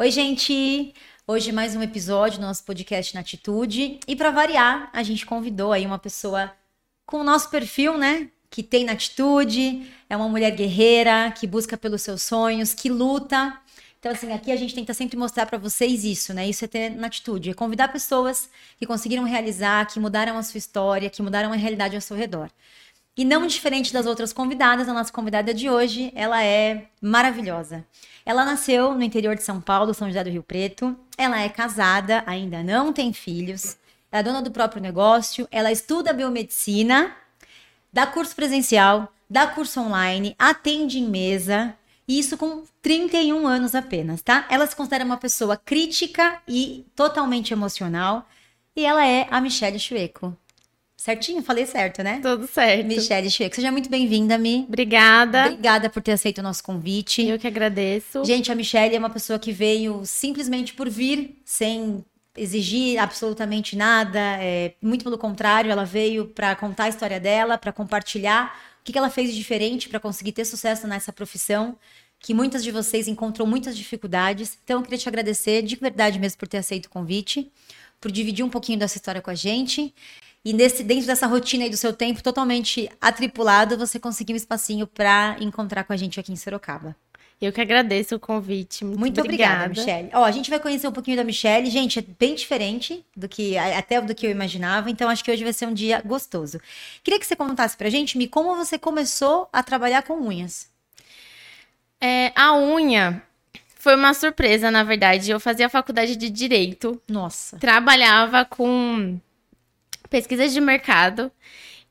Oi, gente! Hoje mais um episódio do nosso podcast na Atitude. E para variar, a gente convidou aí uma pessoa com o nosso perfil, né? Que tem na atitude, é uma mulher guerreira, que busca pelos seus sonhos, que luta. Então, assim, aqui a gente tenta sempre mostrar para vocês isso, né? Isso é ter na atitude, é convidar pessoas que conseguiram realizar, que mudaram a sua história, que mudaram a realidade ao seu redor. E não diferente das outras convidadas, a nossa convidada de hoje, ela é maravilhosa. Ela nasceu no interior de São Paulo, São José do Rio Preto. Ela é casada, ainda não tem filhos. É dona do próprio negócio. Ela estuda biomedicina, dá curso presencial, dá curso online, atende em mesa. E isso com 31 anos apenas, tá? Ela se considera uma pessoa crítica e totalmente emocional. E ela é a Michelle Chueco. Certinho? Falei certo, né? Tudo certo. Michelle Chueco. Seja muito bem-vinda, Mi. Obrigada. Obrigada por ter aceito o nosso convite. Eu que agradeço. Gente, a Michelle é uma pessoa que veio simplesmente por vir, sem exigir absolutamente nada. É, muito pelo contrário, ela veio para contar a história dela, para compartilhar o que, que ela fez de diferente para conseguir ter sucesso nessa profissão. Que muitas de vocês encontram muitas dificuldades. Então, eu queria te agradecer de verdade mesmo por ter aceito o convite, por dividir um pouquinho dessa história com a gente. E nesse, dentro dessa rotina aí do seu tempo totalmente atripulado, você conseguiu um espacinho para encontrar com a gente aqui em Sorocaba. Eu que agradeço o convite. Muito, Muito obrigada, Michelle. Ó, a gente vai conhecer um pouquinho da Michelle. Gente, é bem diferente do que até do que eu imaginava, então acho que hoje vai ser um dia gostoso. Queria que você contasse pra gente, Mi, como você começou a trabalhar com unhas. É, a unha foi uma surpresa, na verdade. Eu fazia faculdade de direito. Nossa. Trabalhava com pesquisas de mercado.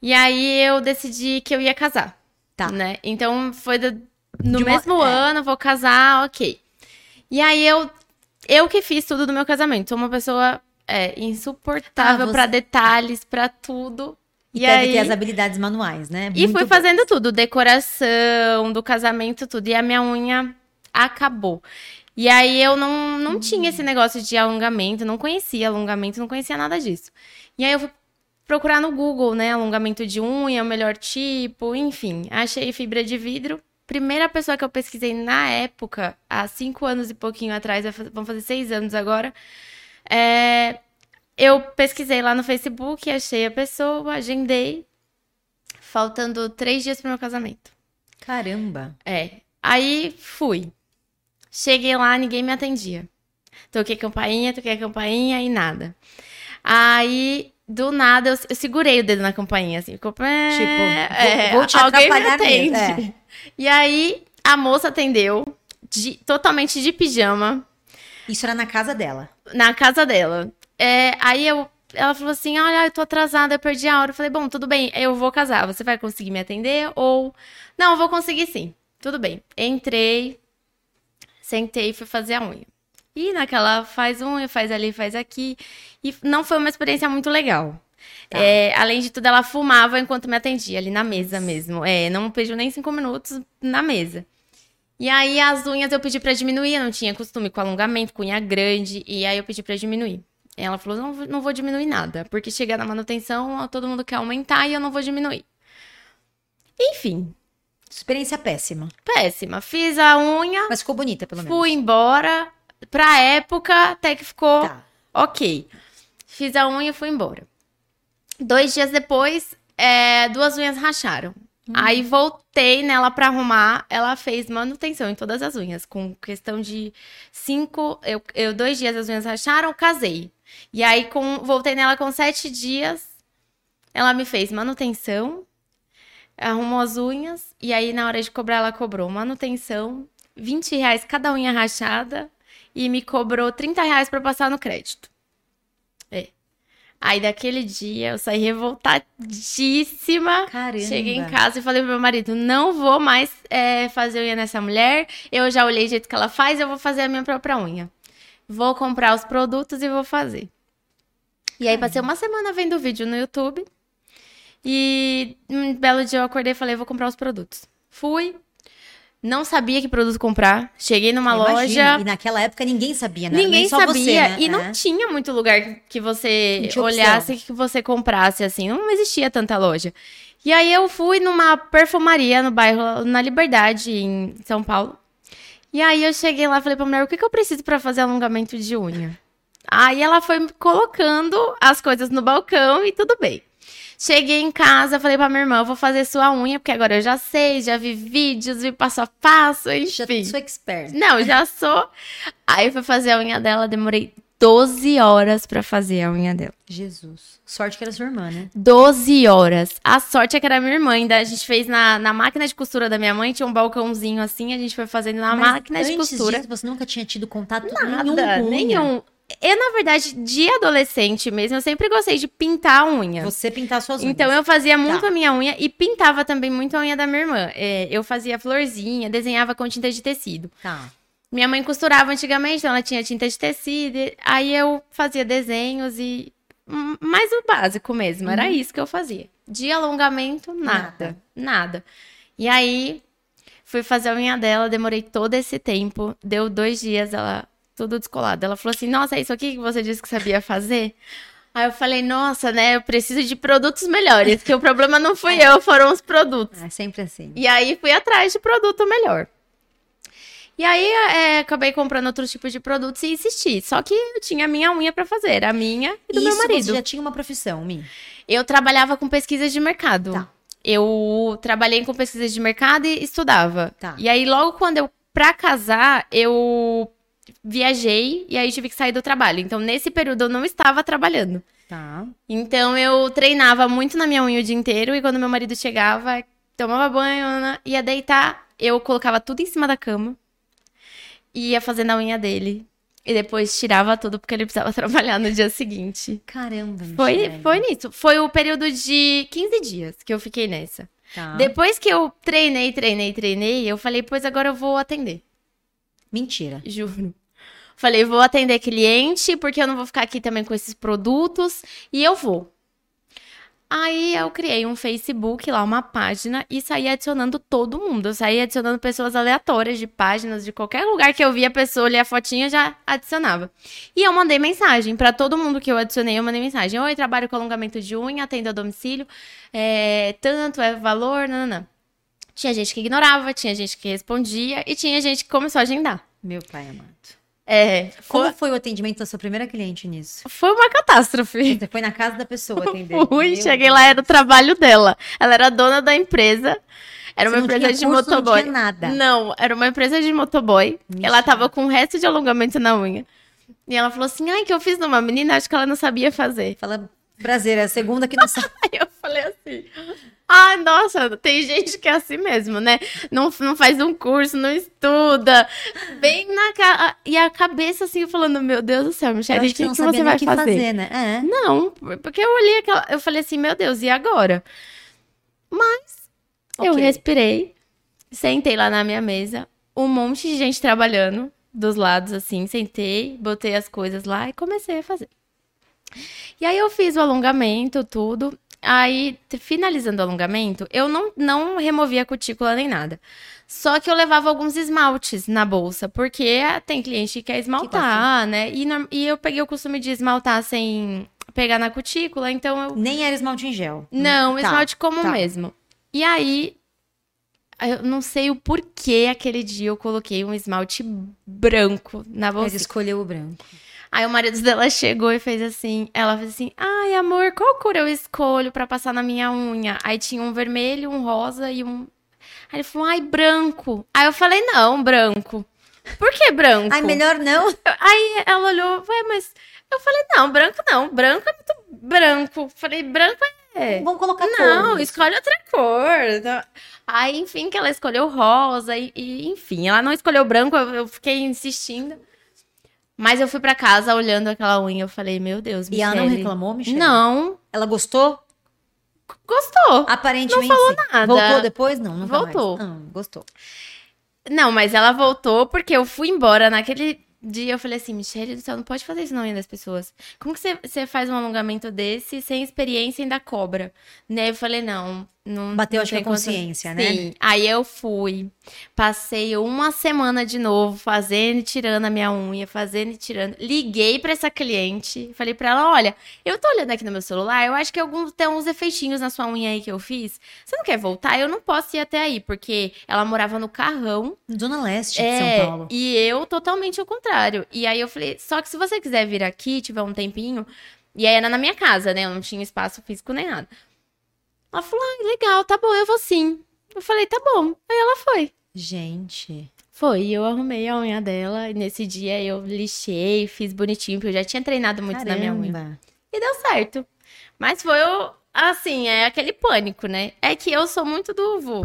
E aí eu decidi que eu ia casar. Tá. Né? Então foi do, no De mesmo é. ano, vou casar, ok. E aí eu eu que fiz tudo do meu casamento. Sou uma pessoa é, insuportável Ah, você- pra detalhes, pra tudo. E, E deve aí- ter as habilidades manuais, né? E Muito fui bom. fazendo tudo, decoração, do casamento, tudo. E a minha unha acabou. E aí eu não, não tinha esse negócio de alongamento, não conhecia alongamento, não conhecia nada disso. E aí eu fui procurar no Google, né, alongamento de unha, o melhor tipo, enfim. Achei fibra de vidro. Primeira pessoa que eu pesquisei na época, há cinco anos e pouquinho atrás, vão fazer seis anos agora, é, eu pesquisei lá no Facebook, achei a pessoa, agendei, faltando três dias pro meu casamento. Caramba. É. Aí fui. Cheguei lá, ninguém me atendia. Toquei campainha, toquei campainha e nada. Aí, do nada, eu, eu segurei o dedo na campainha, assim. Ficou... Tipo, vou- vou te alguém me atende. é. E aí, a moça atendeu, de- totalmente de pijama, Isso era na casa dela. na casa dela. É, aí eu, ela falou assim: Olha, eu tô atrasada, eu perdi a hora. Eu falei: Bom, tudo bem, eu vou casar. Você vai conseguir me atender? Ou. Não, eu vou conseguir sim. Tudo bem. Entrei, sentei e fui fazer a unha. E naquela faz unha, faz ali, faz aqui. E não foi uma experiência muito legal. Tá. É, além de tudo, ela fumava enquanto me atendia, ali na mesa mesmo. É, não pediu nem cinco minutos na mesa. E aí, as unhas eu pedi pra diminuir, eu não tinha costume com alongamento, com unha grande, e aí eu pedi pra diminuir. Ela falou: não, não vou diminuir nada, porque chegar na manutenção, todo mundo quer aumentar e eu não vou diminuir. Enfim, Experiência péssima. péssima. Fiz a unha, Mas ficou bonita, pelo menos. fui embora. Pra época, até que ficou Tá. ok. Fiz a unha e fui embora. Dois dias depois, é, duas unhas racharam. Aí voltei nela pra arrumar. Ela fez manutenção em todas as unhas. Com questão de cinco. Eu, eu dois dias as unhas racharam, casei. E aí com, voltei nela com sete dias. Ela me fez manutenção, arrumou as unhas. E aí, na hora de cobrar, ela cobrou manutenção, 20 reais cada unha rachada. E me cobrou 30 reais pra passar no crédito. É. Aí daquele dia eu saí revoltadíssima. Caramba. Cheguei em casa e falei pro meu marido: não vou mais é, fazer unha nessa mulher. Eu já olhei o jeito que ela faz, eu vou fazer a minha própria unha. Vou comprar os produtos e vou fazer. E aí passei uma semana vendo vídeo no YouTube. E um belo dia eu acordei e falei: vou comprar os produtos. Fui. Não sabia que produto comprar. Cheguei numa Eu imagino. loja. E naquela época ninguém sabia, né? Ninguém Nem sabia. Você, né? E É. não tinha muito lugar que você olhasse que você comprasse, assim. Não existia tanta loja. E aí eu fui numa perfumaria no bairro, na Liberdade, em São Paulo. E aí eu cheguei lá e falei pra mulher, o que, que eu preciso pra fazer alongamento de unha? Aí ela foi colocando as coisas no balcão e tudo bem. Cheguei em casa, falei pra minha irmã, eu vou fazer sua unha, porque agora eu já sei, já vi vídeos, vi passo a passo, enfim. Já sou expert. Não, já sou. Aí eu fui fazer a unha dela, demorei 12 horas pra fazer a unha dela. Jesus. Sorte que era sua irmã, né? 12 horas. A sorte é que era minha irmã. Ainda a gente fez na, na máquina de costura da minha mãe, tinha um balcãozinho assim, a gente foi fazendo na Mas máquina de costura. disso, você nunca tinha tido contato Nada, nenhum nenhum. Eu, na verdade, de adolescente mesmo, eu sempre gostei de pintar a unha. Você pintar suas unhas. Então eu fazia muito Tá. a minha unha e pintava também muito a unha da minha irmã. É, eu fazia florzinha, desenhava com tinta de tecido. Tá. Minha mãe costurava antigamente, então ela tinha tinta de tecido. e Aí eu fazia desenhos e. Mais o básico mesmo, era isso que eu fazia. De alongamento, nada. Nada. E aí, fui fazer a unha dela, demorei todo esse tempo. Deu dois dias, ela tudo descolado. Ela falou assim: Nossa, é isso aqui que você disse que sabia fazer? Aí eu falei: Nossa, né? Eu preciso de produtos melhores, que o problema não fui eu, foram os produtos. É sempre assim. E aí fui atrás de produto melhor. E aí é, acabei comprando outros tipos de produtos e insisti. Só que eu tinha a minha unha pra fazer, a minha e do Isso meu marido. você já tinha uma profissão, Mi. Eu trabalhava com pesquisas de mercado. Tá. Eu trabalhei com pesquisas de mercado e estudava. Tá. E aí logo quando eu pra casar, eu viajei e aí tive que sair do trabalho. Então nesse período eu não estava trabalhando. Tá. Então eu treinava muito na minha unha o dia inteiro e quando meu marido chegava, tomava banho, né, ia deitar, eu colocava tudo em cima da cama e ia fazendo a unha dele. E depois tirava tudo porque ele precisava trabalhar no dia seguinte. Caramba, Foi, foi nisso. Foi o período de 15 dias que eu fiquei nessa. Tá. Depois que eu treinei, treinei, treinei, eu falei, pois agora eu vou atender. Mentira. Juro. Falei, vou atender cliente, porque eu não vou ficar aqui também com esses produtos, e eu vou. Aí eu criei um Facebook lá, uma página, e saí adicionando todo mundo. Eu saí adicionando pessoas aleatórias de páginas, de qualquer lugar que eu via a pessoa ler a fotinha, já adicionava. E eu mandei mensagem para todo mundo que eu adicionei, eu mandei mensagem. Oi, trabalho com alongamento de unha, atendo a domicílio, é, tanto é valor, nananã. Tinha gente que ignorava, tinha gente que respondia, e tinha gente que começou a agendar. Meu pai amado. É, Como foi, foi o atendimento da sua primeira cliente nisso? foi uma catástrofe. Você foi na casa da pessoa atender. Fui, cheguei Deus. lá, era o trabalho dela. Ela era dona da empresa. Era Você uma empresa de curso, motoboy. Não tinha nada. Não, era uma empresa de motoboy. Ela tava com o resto de alongamento na unha. E ela falou assim: ai, que eu fiz numa menina, acho que ela não sabia fazer. Fala, prazer, é a segunda que não sabe. Aí eu falei assim. Ai, nossa, tem gente que é assim mesmo, né? Não, não faz um curso, não estuda. Bem na cara. E a cabeça assim, falando: Meu Deus do céu, Eu Michelle, o que, que sabia você vai o que fazer? fazer, né? É. Não, porque eu olhei aquela. Eu falei assim, meu Deus, e agora? Mas eu Ok. respirei, sentei lá na minha mesa, um monte de gente trabalhando dos lados, assim, sentei, botei as coisas lá e comecei a fazer. E aí eu fiz o alongamento, tudo. Aí, finalizando o alongamento, eu não, não removi a cutícula nem nada. Só que eu levava alguns esmaltes na bolsa, porque ah, tem cliente que quer esmaltar, né? E, e eu peguei o costume de esmaltar sem pegar na cutícula, então eu. Nem era esmalte em gel. Não, Tá, esmalte comum tá. mesmo. E aí, eu não sei o porquê aquele dia eu coloquei um esmalte branco na Mas bolsa. escolheu o branco. Aí o marido dela chegou e fez assim, ela fez assim, ai amor, qual cor eu escolho pra passar na minha unha? Aí tinha um vermelho, um rosa e um... Aí ele falou, ai, branco. Aí eu falei, não, branco. Por que branco? Ai, melhor não. Aí ela olhou, vai, mas... Eu falei, não, branco não, branco é muito branco. Falei, branco é... Vamos colocar Não, escolhe outra cor. Aí, enfim, que ela escolheu rosa e, e, enfim, ela não escolheu branco, eu fiquei insistindo. Mas eu fui pra casa olhando aquela unha, eu falei, meu Deus, E ela não reclamou, Michelle? Não, Ela gostou? gostou. Aparentemente Não falou sim. nada. Voltou depois? Não, nunca Voltou. mais. Ah, gostou. Não, mas ela voltou porque eu fui embora naquele dia. Eu falei assim, Michelle do céu, não pode fazer isso na unha das pessoas. Como que você, você faz um alongamento desse sem experiência e ainda cobra? Né? Eu falei, não, Não, Bateu, não que a consciência, né? Sim. Aí eu fui, passei uma semana de novo fazendo e tirando a minha unha, fazendo e tirando. Liguei pra essa cliente, falei pra ela: olha, eu tô olhando aqui no meu celular, eu acho que alguns, tem uns efeitinhos na sua unha aí que eu fiz. Você não quer voltar? Eu não posso ir até aí, porque ela morava no Carrão. Zona Leste É, de São Paulo. e eu totalmente ao contrário. E aí eu falei, só que se você quiser vir aqui, tiver um tempinho, e aí era na minha casa, né? Eu não tinha espaço físico nem nada. Ela falou, ah, legal, tá bom, eu vou sim. Eu falei, tá bom. Aí ela foi. Gente. Foi, e eu arrumei a unha dela, e nesse dia eu lixei, fiz bonitinho, porque eu já tinha treinado muito na minha unha. Caramba. E deu certo. Mas foi, assim, é aquele pânico, né? É que eu sou muito do vou.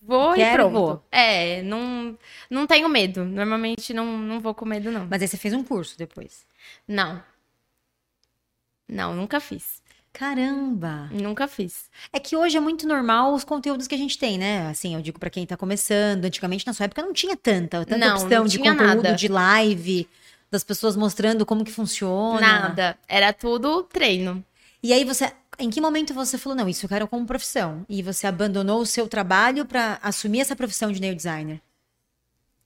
Vou e Quero, pronto. vou. É, não, não tenho medo. Normalmente não, não vou com medo, não. Mas aí você fez um curso depois. Não. Não, nunca fiz. Caramba. Nunca fiz. É que hoje é muito normal os conteúdos que a gente tem, né? Assim, eu digo pra quem tá começando. Antigamente, na sua época, não tinha tanta, tanta Não, opção não de conteúdo, nada. de live, das pessoas mostrando como que funciona. Nada. Era tudo treino. E aí você, em que momento você falou, não, isso eu quero como profissão? E você abandonou o seu trabalho pra assumir essa profissão de nail designer?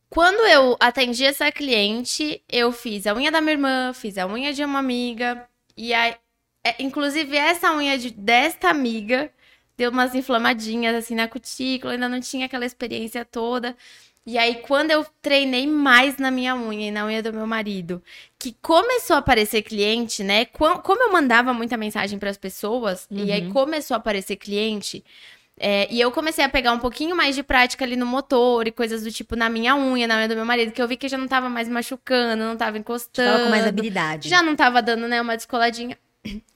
Quando eu atendi essa cliente, eu fiz a unha da minha irmã, fiz a unha de uma amiga. E aí, é, inclusive, essa unha de, desta amiga deu umas inflamadinhas assim na cutícula, ainda não tinha aquela experiência toda. E aí, quando eu treinei mais na minha unha e na unha do meu marido, que começou a aparecer cliente, né? Como eu mandava muita mensagem para as pessoas, e aí começou a aparecer cliente, é, e eu comecei a pegar um pouquinho mais de prática ali no motor e coisas do tipo na minha unha, na unha do meu marido, que eu vi que já não tava mais machucando, não tava encostando. tava com mais habilidade. Já não tava dando, né, uma descoladinha.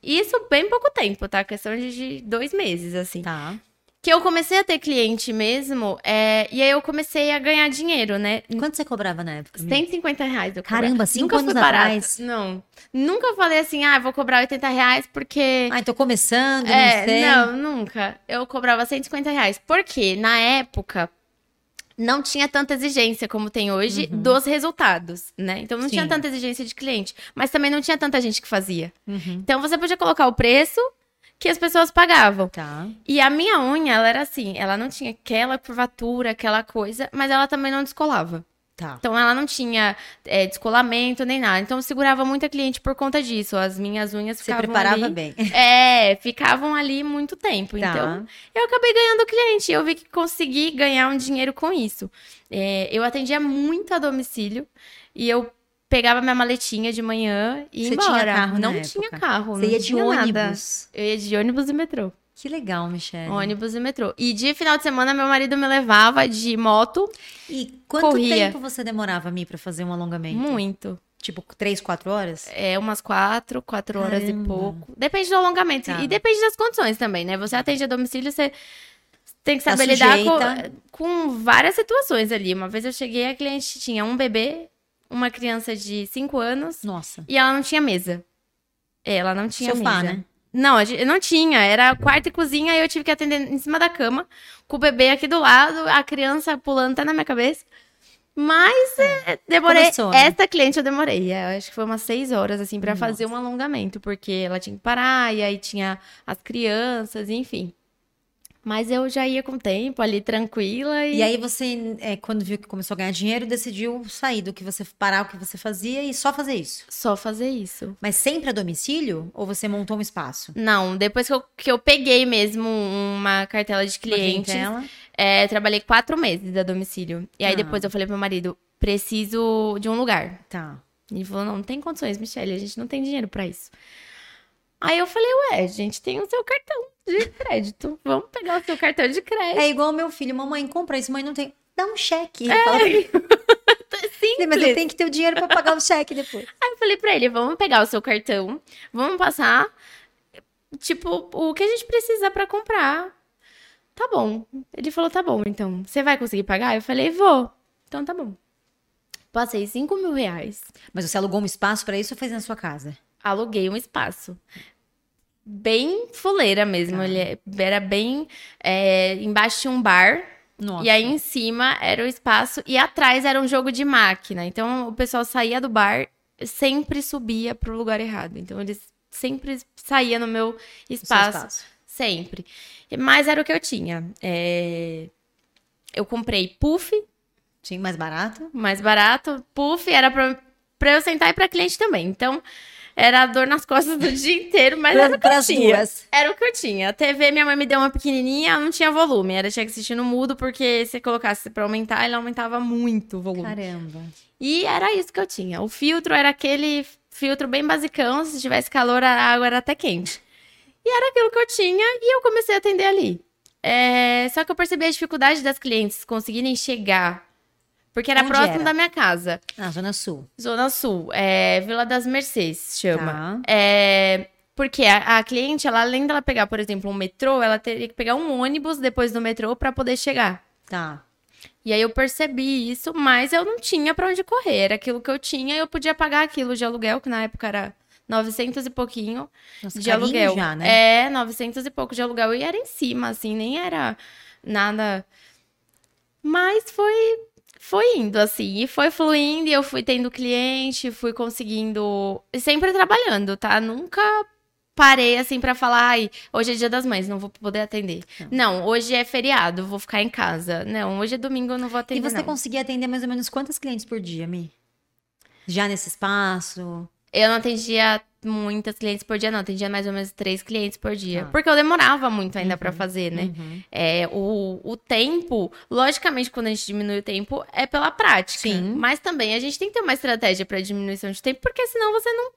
Isso bem pouco tempo, tá? Questão de- dois meses, assim. Tá. Que eu comecei a ter cliente mesmo, é, e aí eu comecei a ganhar dinheiro, né? Quanto você cobrava na época? 150 reais eu cobrava. Caramba, cinco Nunca anos fui barata. atrás. Não. Nunca falei assim, ah, vou cobrar 80 reais porque... Ai, tô começando, É, não sei. não, nunca. Eu cobrava 150 reais. Porque, na época, não tinha tanta exigência como tem hoje dos resultados, né? Então, não tinha Sim. tanta exigência de cliente. Mas também não tinha tanta gente que fazia. Uhum. Então, você podia colocar o preço que as pessoas pagavam. Tá. E a minha unha, ela era assim, ela não tinha aquela curvatura, aquela coisa, mas ela também não descolava. Tá. Então ela não tinha é, descolamento nem nada. Então eu segurava muita cliente por conta disso. As minhas unhas Você ficavam preparava ali. bem. É, ficavam ali muito tempo. Tá. Então, eu acabei ganhando cliente. Eu vi que consegui ganhar um dinheiro com isso. É, eu atendia muito a domicílio e eu pegava minha maletinha de manhã e ia Você tinha embora. carro na não época? tinha carro. Você não ia de tinha nada. ônibus. Eu ia de ônibus e metrô. Que legal, Michelle. Ônibus e metrô. E de final de semana, meu marido me levava de moto. E quanto Corria. tempo você demorava, Mi, pra fazer um alongamento? Muito. Tipo, três, quatro horas? É umas quatro, quatro horas e Caramba. pouco. Depende do alongamento. Tá. E depende das condições também, né? Você atende a domicílio, você tem que Tá saber lidar com, com várias situações ali. Uma vez eu cheguei, a cliente tinha um bebê, uma criança de cinco anos Nossa. e ela não tinha mesa. É, Ela não tinha Sofá, mesa. né? Não, gente- não tinha. Era quarto e cozinha e eu tive que atender em cima da cama, com o bebê aqui do lado, a criança pulando até na minha cabeça. Mas é, demorei. Começou, né? Essa cliente eu demorei. é, Eu acho que foi umas seis horas, assim, pra Nossa. fazer um alongamento, porque ela tinha que parar, e aí tinha as crianças, enfim. Mas eu já ia com o tempo ali, tranquila. E, E aí você, é, quando viu que começou a ganhar dinheiro, decidiu sair do que você, parar o que você fazia e só fazer isso. só fazer isso. Mas sempre a domicílio? Ou você montou um espaço? Não, depois que eu, que eu peguei mesmo uma cartela de clientes? É, trabalhei quatro meses a domicílio. E aí Ah. depois eu falei pro meu marido, preciso de um lugar. Tá. E ele falou, não, não tem condições, Michelle, a gente não tem dinheiro pra isso. Aí eu falei, ué, a gente tem o seu cartão de crédito. Vamos pegar o seu cartão de crédito. É igual meu filho, mamãe, compra isso, mãe não tem. Dá um cheque. Fala, Simples. mas eu tenho que ter o dinheiro pra pagar o cheque depois. Aí eu falei pra ele, vamos pegar o seu cartão, vamos passar, tipo, o que a gente precisa pra comprar. Tá bom. Ele falou, tá bom, então, você vai conseguir pagar? Eu falei, vou. Então tá bom. Passei 5 mil reais. Mas você alugou um espaço pra isso ou fez na sua casa? Aluguei um espaço. Bem fuleira mesmo. Tá. Ele era bem. é, embaixo tinha um bar. Nossa. E aí em cima era o espaço. E atrás era um jogo de máquina. Então o pessoal saía do bar, sempre subia pro lugar errado. Então eles sempre saía no meu seu espaço. Sempre. Mas era o que eu tinha. É, Eu comprei puff, Sim, mais barato. mais barato. Puff era pra, pra eu sentar e pra cliente também. Então, era dor nas costas do dia inteiro, mas era o que eu tinha. duas. Era o que eu tinha. A TV, minha mãe me deu uma pequenininha, não tinha volume. Era tinha que assistir no mudo, porque se colocasse pra aumentar, ela aumentava muito o volume. Caramba. E era isso que eu tinha. O filtro era aquele filtro bem basicão, se tivesse calor, a água era até quente. E era aquilo que eu tinha e eu comecei a atender ali. É, Só que eu percebi a dificuldade das clientes conseguirem chegar. Porque era Onde próximo era? da minha casa. Na Zona Sul. Zona Sul, é, Vila das Mercês chama. Tá. É, porque a, a cliente, ela, além dela pegar, por exemplo, um metrô, ela teria que pegar um ônibus depois do metrô para poder chegar. Tá. E aí eu percebi isso, mas eu não tinha pra onde correr. Era aquilo que eu tinha eu podia pagar aquilo de aluguel, que na época era 900 e pouquinho Nossa, de aluguel. já, né? É, 900 e pouco de aluguel. E era em cima, assim, nem era nada. Mas foi foi indo assim, e foi fluindo, e eu fui tendo cliente, fui conseguindo, e sempre trabalhando, tá? Nunca parei assim pra falar, ai, hoje é dia das mães, não vou poder atender. Não, hoje é feriado, vou ficar em casa. Não, hoje é domingo, eu não vou E atender. você não. conseguia atender mais ou menos quantas clientes por dia, Mi? Já nesse espaço? Eu não atendia muitas clientes por dia, não. Atendia mais ou menos três clientes por dia. Tá. Porque eu demorava muito ainda pra fazer, né? Uhum. É, o, o tempo, logicamente, quando a gente diminui o tempo, é pela prática. Sim. Mas também a gente tem que ter uma estratégia pra diminuição de tempo, porque senão você não,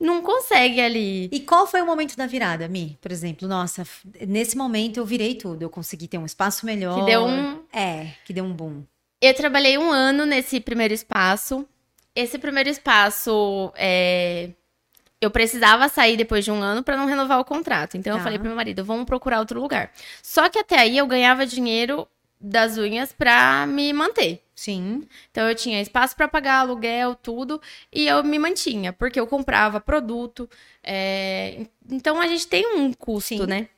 não consegue ali. E qual foi o momento da virada, Mi? Por exemplo, nossa, nesse momento eu virei tudo. Eu consegui ter um espaço melhor. Que deu um. É, que deu um boom. Eu trabalhei um ano nesse primeiro espaço. Esse primeiro espaço, é, eu precisava sair depois de um ano para não renovar o contrato. Então Tá. eu falei pro meu marido, vamos procurar outro lugar. Só que até aí eu ganhava dinheiro das unhas pra me manter. Sim. Então eu tinha espaço para pagar aluguel, tudo, e eu me mantinha, porque eu comprava produto. é, Então a gente tem um custo, Sim. né?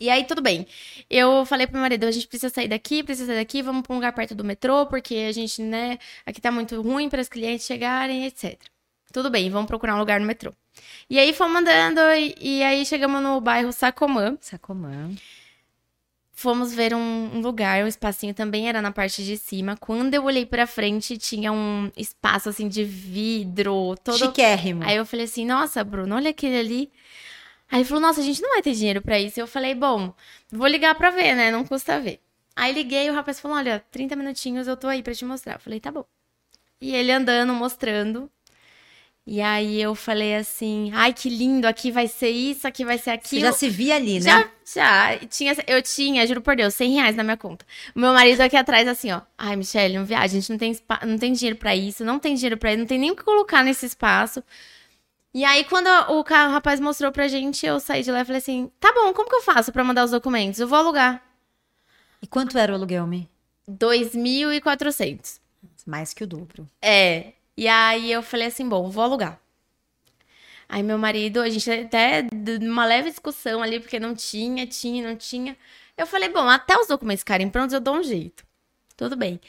E aí, tudo bem. Eu falei pro meu marido, a gente precisa sair daqui, precisa sair daqui, vamos pra um lugar perto do metrô, porque a gente, né, aqui tá muito ruim para os clientes chegarem, etc. Tudo bem, vamos procurar um lugar no metrô. E aí fomos andando, e, e aí chegamos no bairro Sacomã. Sacomã. Fomos ver um, um lugar, um espacinho também era na parte de cima. Quando eu olhei pra frente, tinha um espaço assim de vidro, todo. Chiquérrimo. Aí eu falei assim: Nossa, Bruno, olha aquele ali. Aí ele falou: Nossa, a gente não vai ter dinheiro pra isso. Eu falei: Bom, vou ligar pra ver, né? Não custa ver. Aí liguei e o rapaz falou: Olha, 30 minutinhos eu tô aí pra te mostrar. Eu falei: Tá bom. E ele andando, mostrando. E aí eu falei assim: Ai, que lindo, aqui vai ser isso, aqui vai ser Você aquilo. já se via ali, né? Já, já. Tinha, eu tinha, juro por Deus, 100 reais na minha conta. O meu marido aqui atrás, assim, ó. Ai, Michelle, não viaja, a gente não tem, não tem dinheiro pra isso, não tem dinheiro pra isso, não tem nem o que colocar nesse espaço. E aí, quando o, o rapaz mostrou pra gente, eu saí de lá e falei assim: tá bom, como que eu faço pra mandar os documentos? Eu vou alugar. E quanto era o aluguel, Mi? 2.400. Mais que o dobro. É. E aí eu falei assim, bom, vou alugar. Aí meu marido, a gente até numa leve discussão ali, porque não tinha, tinha, não tinha. Eu falei, bom, até os documentos ficarem prontos, eu dou um jeito. Tudo bem.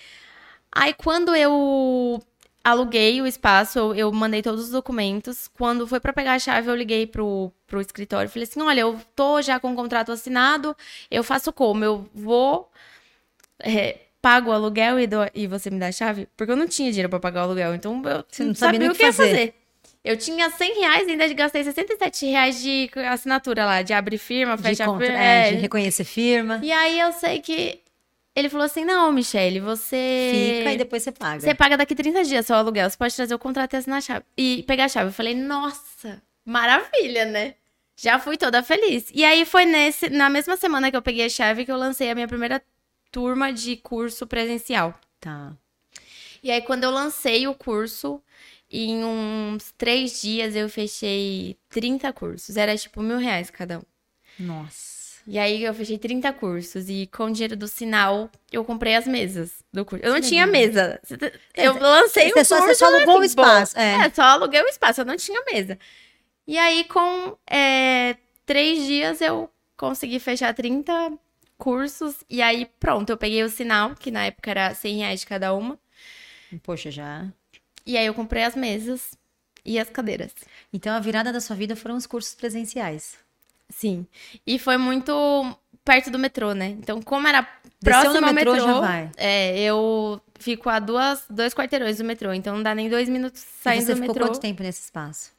Aí quando eu aluguei o espaço, eu, eu mandei todos os documentos. Quando foi pra pegar a chave, eu liguei pro, pro escritório e falei assim: olha, eu tô já com o contrato assinado, eu faço como? Eu vou é, pago o aluguel e, dou- e você me dá a chave? Porque eu não tinha dinheiro pra pagar o aluguel, então eu Você não sabia sabia o que fazer. fazer. Eu tinha 100 reais e ainda gastei 67 reais de assinatura lá, de abrir firma, De, fecha contra... firma. é, é. de reconhecer firma. E aí eu sei que ele falou assim: não, Michele, você. Fica e depois você paga. Você paga daqui 30 dias seu aluguel. Você pode trazer o contrato e assinar a chave. E pegar a chave. Eu falei, nossa, maravilha, né? Já fui toda feliz. E aí foi nesse, na mesma semana que eu peguei a chave que eu lancei a minha primeira turma de curso presencial. Tá. E aí, quando eu lancei o curso, em uns três dias eu fechei 30 cursos. Era tipo mil reais cada um. Nossa. E aí eu fechei 30 cursos e com o dinheiro do sinal eu comprei as mesas do curso. Eu não tinha mesa. Eu lancei Você o só- curso. você só alugou o assim, espaço, é. É, só aluguei o espaço, eu não tinha mesa. E aí com é, três dias eu consegui fechar 30 cursos e aí pronto, eu peguei o sinal, que na época era 100 reais de cada uma. Poxa, já. E aí eu comprei as mesas e as cadeiras. Então a virada da sua vida foram os cursos presenciais. Sim. E foi muito perto do metrô, né? Então, como era Desceu próximo ao metrô, metrô, já vai. é, eu fico a duas, dois quarteirões do metrô. Então, não dá nem dois minutos saindo você do ficou metrô. quanto tempo nesse espaço?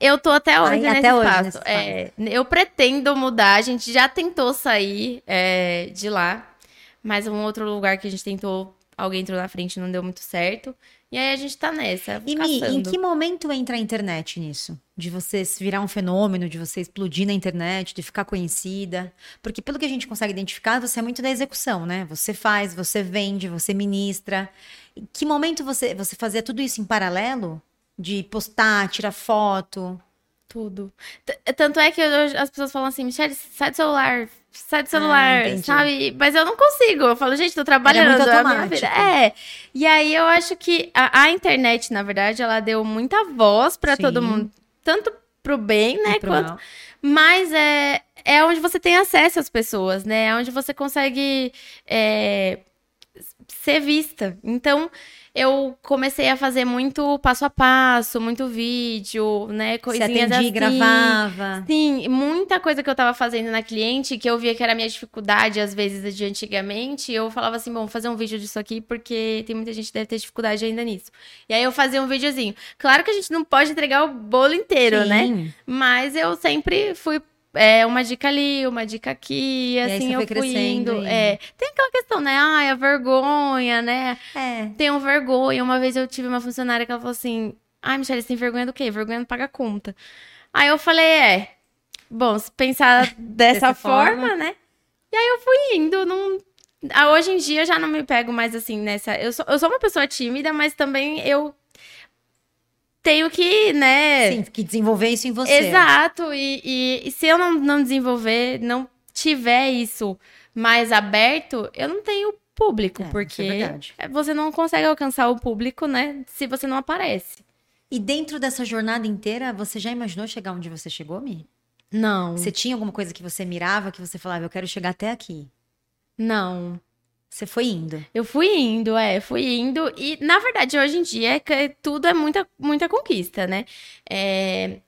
Eu tô até hoje Aí, nesse até hoje espaço. nesse É, eu pretendo mudar. A gente já tentou sair é, de lá, mas um outro lugar que a gente tentou, alguém entrou na frente, não deu muito certo. E aí a gente tá nessa. E Mi, em que momento entra a internet nisso? De você se virar um fenômeno, de você explodir na internet, de ficar conhecida? Porque pelo que a gente consegue identificar, você é muito da execução, né? Você faz, você vende, você ministra. Em que momento você, você fazia tudo isso em paralelo? De postar, tirar foto? Tudo. T- Tanto é que eu- as pessoas falam assim, Michelle, sai do celular, sai do celular, Ah, sabe? Mas eu não consigo. Eu falo, gente, tô trabalhando. muito é a minha vida. É. E aí eu acho que a, a internet, na verdade, ela deu muita voz pra Sim. todo mundo. Tanto pro bem, né? Quanto mal? Mas é, é onde você tem acesso às pessoas, né? É onde você consegue é, ser vista. Então, eu comecei a fazer muito passo a passo, muito vídeo, né? Você Coisinhas atendia e assim. gravava. Sim, muita coisa que eu tava fazendo na cliente, que eu via que era a minha dificuldade, às vezes, de antigamente, eu falava assim, bom, vou fazer um vídeo disso aqui, porque tem muita gente que deve ter dificuldade ainda nisso. E aí eu fazia um videozinho. Claro que a gente não pode entregar o bolo inteiro, né? Sim. Mas eu sempre fui. É, uma dica ali, uma dica aqui, e assim eu fui indo. indo. É, tem aquela questão, né? Ai, a vergonha, né? É. Tenho vergonha. Uma vez eu tive uma funcionária que ela falou assim: Ai, Michelle, você tem vergonha do quê? Vergonha não paga conta. Aí eu falei: É. Bom, se pensar dessa, Dessa forma. forma, né? E aí eu fui indo. Não... Ah, Hoje em dia eu já não me pego mais assim nessa. Eu sou, eu sou uma pessoa tímida, mas também eu tenho que, né? Sim, que desenvolver isso em você. Exato, e, e- e se eu não, não desenvolver, não tiver isso mais aberto, eu não tenho público, É, é porque verdade. você não consegue alcançar o público, né, se você não aparece. E dentro dessa jornada inteira, você já imaginou chegar onde você chegou, Mi? Não, Você tinha alguma coisa que você mirava, que você falava, eu quero chegar até aqui? não. Você foi indo. Eu fui indo, é, fui indo. E, na verdade, hoje em dia, é tudo é muita, muita conquista, né? É,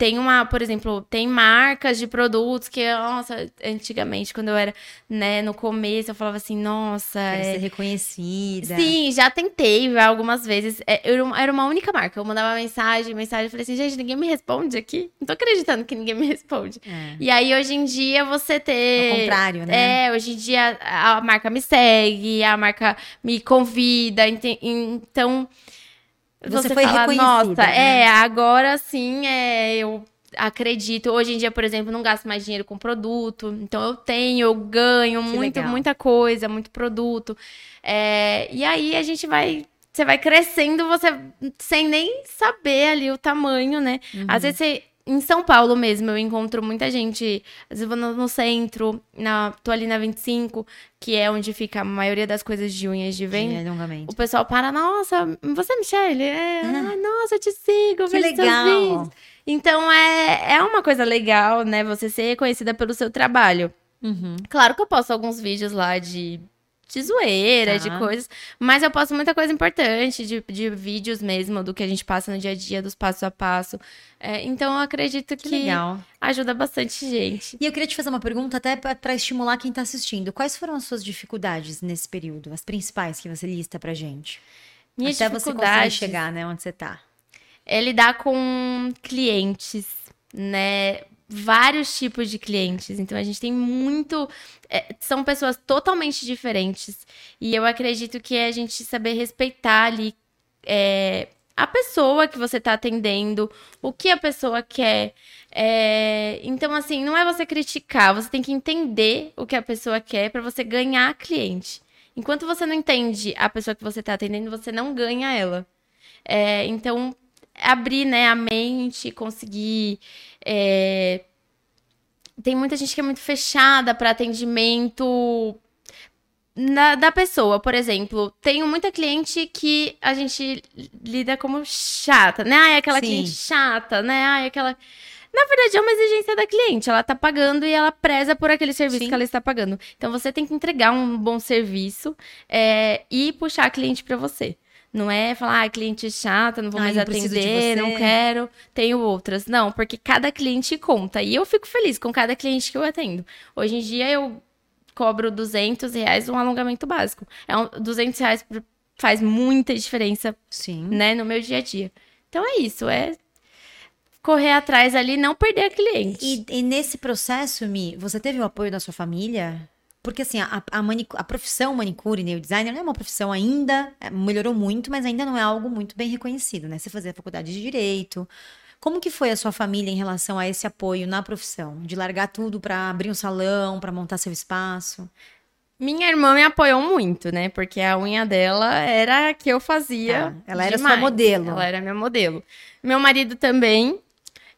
tem uma, por exemplo, tem marcas de produtos que, nossa, antigamente, quando eu era, né, no começo, eu falava assim, nossa, Quero é, ser reconhecida. Sim, já tentei algumas vezes. É, eu era uma- única marca. Eu mandava mensagem, mensagem, eu falei assim, gente, ninguém me responde aqui. Não tô acreditando que ninguém me responde. É. E aí, hoje em dia, você ter. Ao contrário, né? É, hoje em dia a marca me segue, a marca me convida. Então. Você foi fala, reconhecida, Nossa, né?" é, agora sim, é, eu acredito. Hoje em dia, por exemplo, não gasto mais dinheiro com produto. Então eu tenho, eu ganho Que muito, legal. muita coisa, muito produto. É, e aí a gente vai. Você vai crescendo, você sem nem saber ali o tamanho, né? Uhum. Às vezes você. Em São Paulo mesmo, eu encontro muita gente. Às vezes eu vou no, centro, na, tô ali na 25, que é onde fica a maioria das coisas de unhas de venda. O pessoal para, nossa, você é Michelle? É, Ah. "Ai, nossa, eu te sigo, Que legal. vídeos." Então é, é uma coisa legal, né? Você ser reconhecida pelo seu trabalho. Uhum. Claro que eu posto alguns vídeos lá de, de zoeira, Tá. de coisas, mas eu posto muita coisa importante, de, de vídeos mesmo, do que a gente passa no dia a dia, dos passos a passo. É, então eu acredito Que que, legal. ajuda bastante gente. E eu queria te fazer uma pergunta até para estimular quem tá assistindo. Quais foram as suas dificuldades nesse período? As principais que você lista pra gente? Minha até você conseguir chegar, né, onde você tá. é lidar com clientes, né? Vários tipos de clientes. Então a gente tem muito. é, são pessoas totalmente diferentes. E eu acredito que é a gente saber respeitar ali é, a pessoa que você tá atendendo, o que a pessoa quer. É, então, assim, não é você criticar, você tem que entender o que a pessoa quer para você ganhar cliente. Enquanto você não entende a pessoa que você tá atendendo, você não ganha ela. É, então, abrir né, a mente, conseguir. é, Tem muita gente que é muito fechada para atendimento na- da pessoa, por exemplo. Tenho muita cliente que a gente lida como chata, né? Ai, aquela Sim. cliente chata, né? Ai, aquela. Na verdade, é uma exigência da cliente. Ela tá pagando e ela preza por aquele serviço Sim. que ela está pagando. Então, você tem que entregar um bom serviço é, e puxar a cliente para você. Não é falar, ah, cliente chata, não vou Ai, mais atender, não quero, tenho outras. Não, porque cada cliente conta. E eu fico feliz com cada cliente que eu atendo. Hoje em dia eu cobro 200 reais um alongamento básico. É um, 200 reais faz muita diferença, Sim. né, no meu dia a dia. Então é isso, é correr atrás ali, não perder a cliente. E, e nesse processo, Mi, você teve o apoio da sua família? Porque assim, a, a, manicu- a profissão manicure e nail designer não é uma profissão ainda, é, melhorou muito, mas ainda não é algo muito bem reconhecido, né? Você fazia faculdade de direito. Como que foi a sua família em relação a esse apoio na profissão? De largar tudo pra abrir um salão, pra montar seu espaço? Minha irmã me apoiou muito, né? Porque a unha dela era a que eu fazia. Tá, ela era demais. sua modelo. Ela era minha modelo. Meu marido também.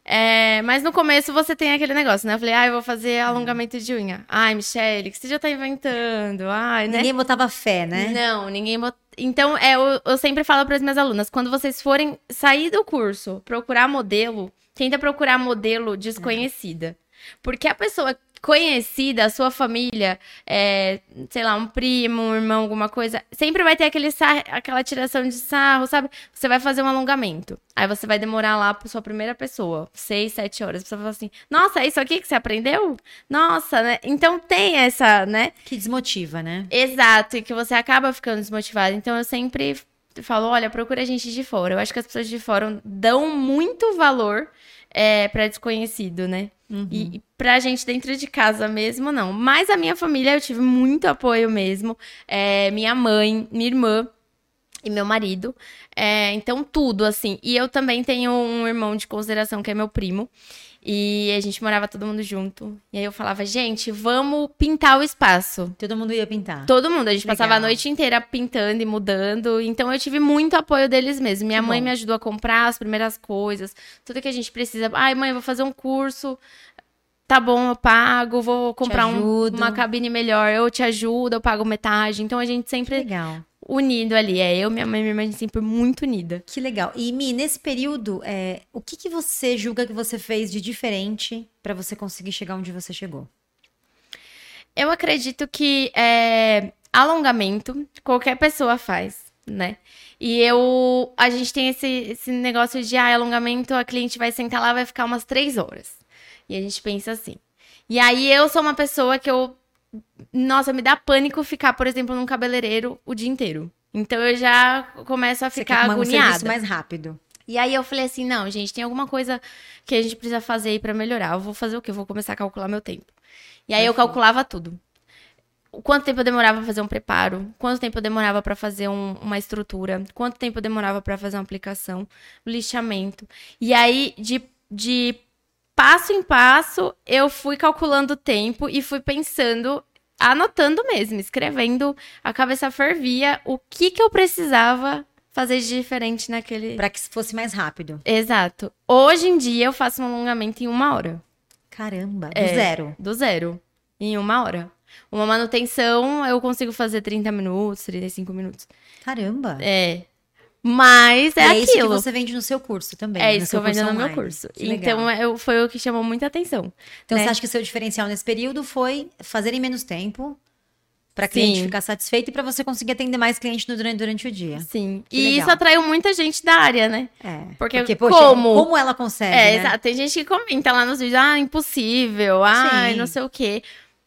É, mas no começo você tem aquele negócio, né? Eu falei, ah, eu vou fazer alongamento de unha. Ai, Michelle, que você já tá inventando? Ai, né? Ninguém botava fé, né? Não, ninguém bot... Então, é, eu, eu sempre falo para as minhas alunas, quando vocês forem sair do curso, procurar modelo, tenta procurar modelo desconhecida. Porque a pessoa conhecida, a sua família, é, sei lá, um primo, um irmão, alguma coisa, sempre vai ter aquele sar- aquela tiração de sarro, sabe? Você vai fazer um alongamento. Aí você vai demorar lá para sua primeira pessoa, seis, sete horas. Pessoa fala assim, nossa, é isso aqui que você aprendeu? Nossa, né? Então tem essa, né? Que desmotiva, né? Exato, e que você acaba ficando desmotivado. Então eu sempre falo, olha, procura gente de fora. Eu acho que as pessoas de fora dão muito valor é, para desconhecido, né? E, e pra gente dentro de casa mesmo, não. Mas a minha família, eu tive muito apoio mesmo. É, minha mãe, minha irmã e meu marido. É, então, tudo, assim. E eu também tenho um irmão de consideração, que é meu primo. E a gente morava todo mundo junto. E aí eu falava, gente, vamos pintar o espaço. Todo mundo ia pintar. Todo mundo, a gente Legal. passava a noite inteira pintando e mudando. Então eu tive muito apoio deles mesmo. Minha Que mãe bom. me ajudou a comprar as primeiras coisas, tudo que a gente precisa. Ai, mãe, eu vou fazer um curso. Tá bom, eu pago, vou comprar um- uma cabine melhor, eu te ajudo, eu pago metade. Então a gente sempre Legal. Unido ali. É eu, minha mãe e minha irmã, sempre muito unida. Que legal. E Mi, nesse período, é, o que, que você julga que você fez de diferente pra você conseguir chegar onde você chegou? Eu acredito que é, alongamento qualquer pessoa faz, né? E eu. A gente tem esse, esse negócio de ah, alongamento, a cliente vai sentar lá, vai ficar umas três horas. E a gente pensa assim. E aí eu sou uma pessoa que eu. Nossa, me dá pânico ficar, por exemplo, num cabeleireiro o dia inteiro. Então eu já começo a Você ficar quer uma- um agoniada. serviço mais rápido. E aí eu falei assim, não, gente, tem alguma coisa que a gente precisa fazer aí pra melhorar. Eu vou fazer o quê? Eu vou começar a calcular meu tempo. E aí eu calculava tudo. Quanto tempo eu demorava pra fazer um preparo? Quanto tempo eu demorava pra fazer um- uma estrutura? Quanto tempo eu demorava pra fazer uma aplicação? Lixamento. E aí, de, de passo em passo, eu fui calculando o tempo e fui pensando, anotando mesmo, escrevendo. A cabeça fervia o que que eu precisava fazer de diferente naquele. Pra que fosse mais rápido. Exato. Hoje em dia eu faço um alongamento em uma hora. Caramba, do É. zero. Do zero. Em uma hora. Uma manutenção eu consigo fazer 30 minutos, 35 minutos. Caramba. É. Mas é e é aquilo. isso que você vende no seu curso também. É no isso que eu vendo no meu curso. Então eu, foi o que chamou muita atenção. Então né? você acha que o seu diferencial nesse período foi fazer em menos tempo pra cliente Sim. ficar satisfeito e pra você conseguir atender mais clientes durante, durante o dia. Sim. Que e legal. isso atraiu muita gente da área, né? É. Porque poxa, como? como ela consegue, É, né? exato. Tem gente que comenta lá nos vídeos, ah, impossível, ah, não sei o quê.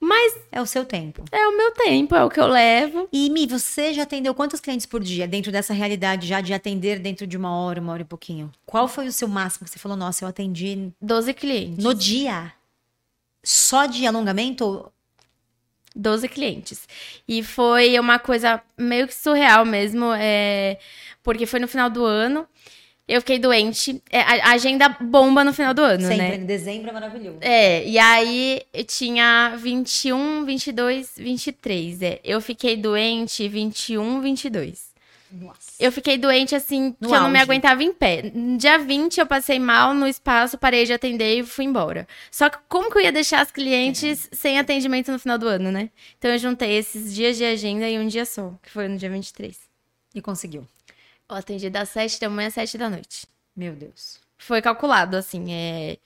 Mas É o seu tempo. é o meu tempo, é o que eu levo. E Mi, você já atendeu quantos clientes por dia dentro dessa realidade já de atender dentro de uma hora, uma hora e pouquinho? Qual foi o seu máximo que você falou, nossa, eu atendi 12 clientes. no dia? Só de alongamento? ou- 12 clientes. E foi uma coisa meio que surreal mesmo, é, porque foi no final do ano. Eu fiquei doente. É, a agenda bomba no final do ano, Sempre, né? em dezembro é maravilhoso. É, e aí eu tinha 21, 22, 23. É. Eu fiquei doente 21, 22. Nossa. Eu fiquei doente assim, No que eu não me aguentava em pé. No Dia 20 eu passei mal no espaço, parei de atender e fui embora. Só que como que eu ia deixar as clientes sem atendimento no final do ano, né? Então eu juntei esses dias de agenda em um dia só, que foi no dia 23. E conseguiu. Eu atendi das 7 da manhã às 7 da noite. Meu Deus. Foi calculado, assim, é...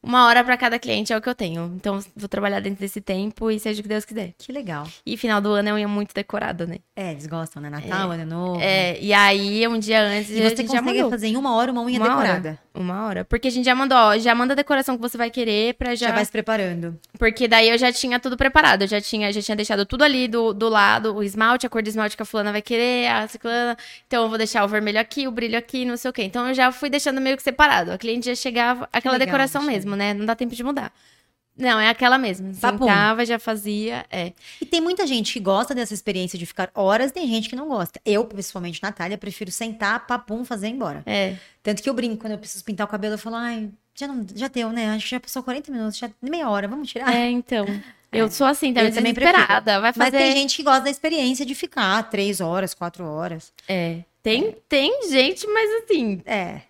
Uma hora pra cada cliente é o que eu tenho. Então, vou trabalhar dentro desse tempo e seja o que Deus quiser. Que legal. E final do ano é unha muito decorada, né? É, eles gostam, né? Natal, Ano Novo. É, e aí, um dia antes, E você consegue fazer em uma hora uma unha Uma hora. Uma hora. Porque a gente já mandou, ó, já manda a decoração que você vai querer pra já... Já vai se preparando. Porque daí eu já tinha tudo preparado. Eu já tinha, já tinha deixado tudo ali do, do lado, o esmalte, a cor de esmalte que a fulana vai querer, a ciclana. Então eu vou deixar o vermelho aqui, o brilho aqui, não sei o quê. Então eu já fui deixando meio que separado. A cliente já chegava, aquela legal, decoração mesmo, né? Não dá tempo de mudar. Não, é aquela mesmo. Papum. Sentava, já fazia, é. E tem muita gente que gosta dessa experiência de ficar horas, tem gente que não gosta. Eu, principalmente, Natália, prefiro sentar, papum, fazer e embora. É. Tanto que eu brinco, quando eu preciso pintar o cabelo, eu falo, ai, já, não, já deu, né? Acho que já passou 40 minutos, já meia hora, vamos tirar. É, então. Eu sou assim, Eu também desesperada. Vai Mas fazer. tem gente que gosta da experiência de ficar três horas, quatro horas. É. Tem, tem gente, mas assim, É,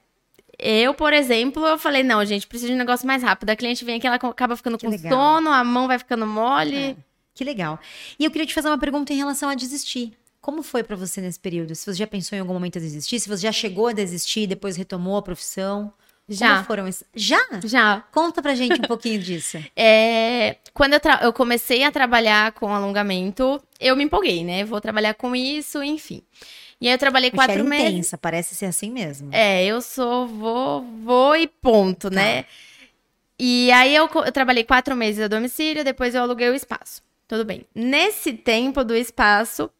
Eu, por exemplo, eu falei, não, gente, preciso de um negócio mais rápido. A cliente vem aqui, ela acaba ficando Que com legal. sono, a mão vai ficando mole. É. que legal. E eu queria te fazer uma pergunta em relação a desistir. Como foi pra você nesse período? Se você já pensou em algum momento a desistir, se você já chegou a desistir e depois retomou a profissão? Já, Como foram esses... Já? já. Conta pra gente um pouquinho disso. É, quando eu, tra- eu comecei a trabalhar com alongamento, eu me empolguei, né? Vou trabalhar com isso, enfim. E aí eu trabalhei quatro Michelle meses. intensa, parece ser assim mesmo. É, eu sou vou, vou e ponto, né? Tá. E aí eu, eu trabalhei quatro meses a domicílio, depois eu aluguei o espaço. Tudo bem. Nesse tempo do espaço,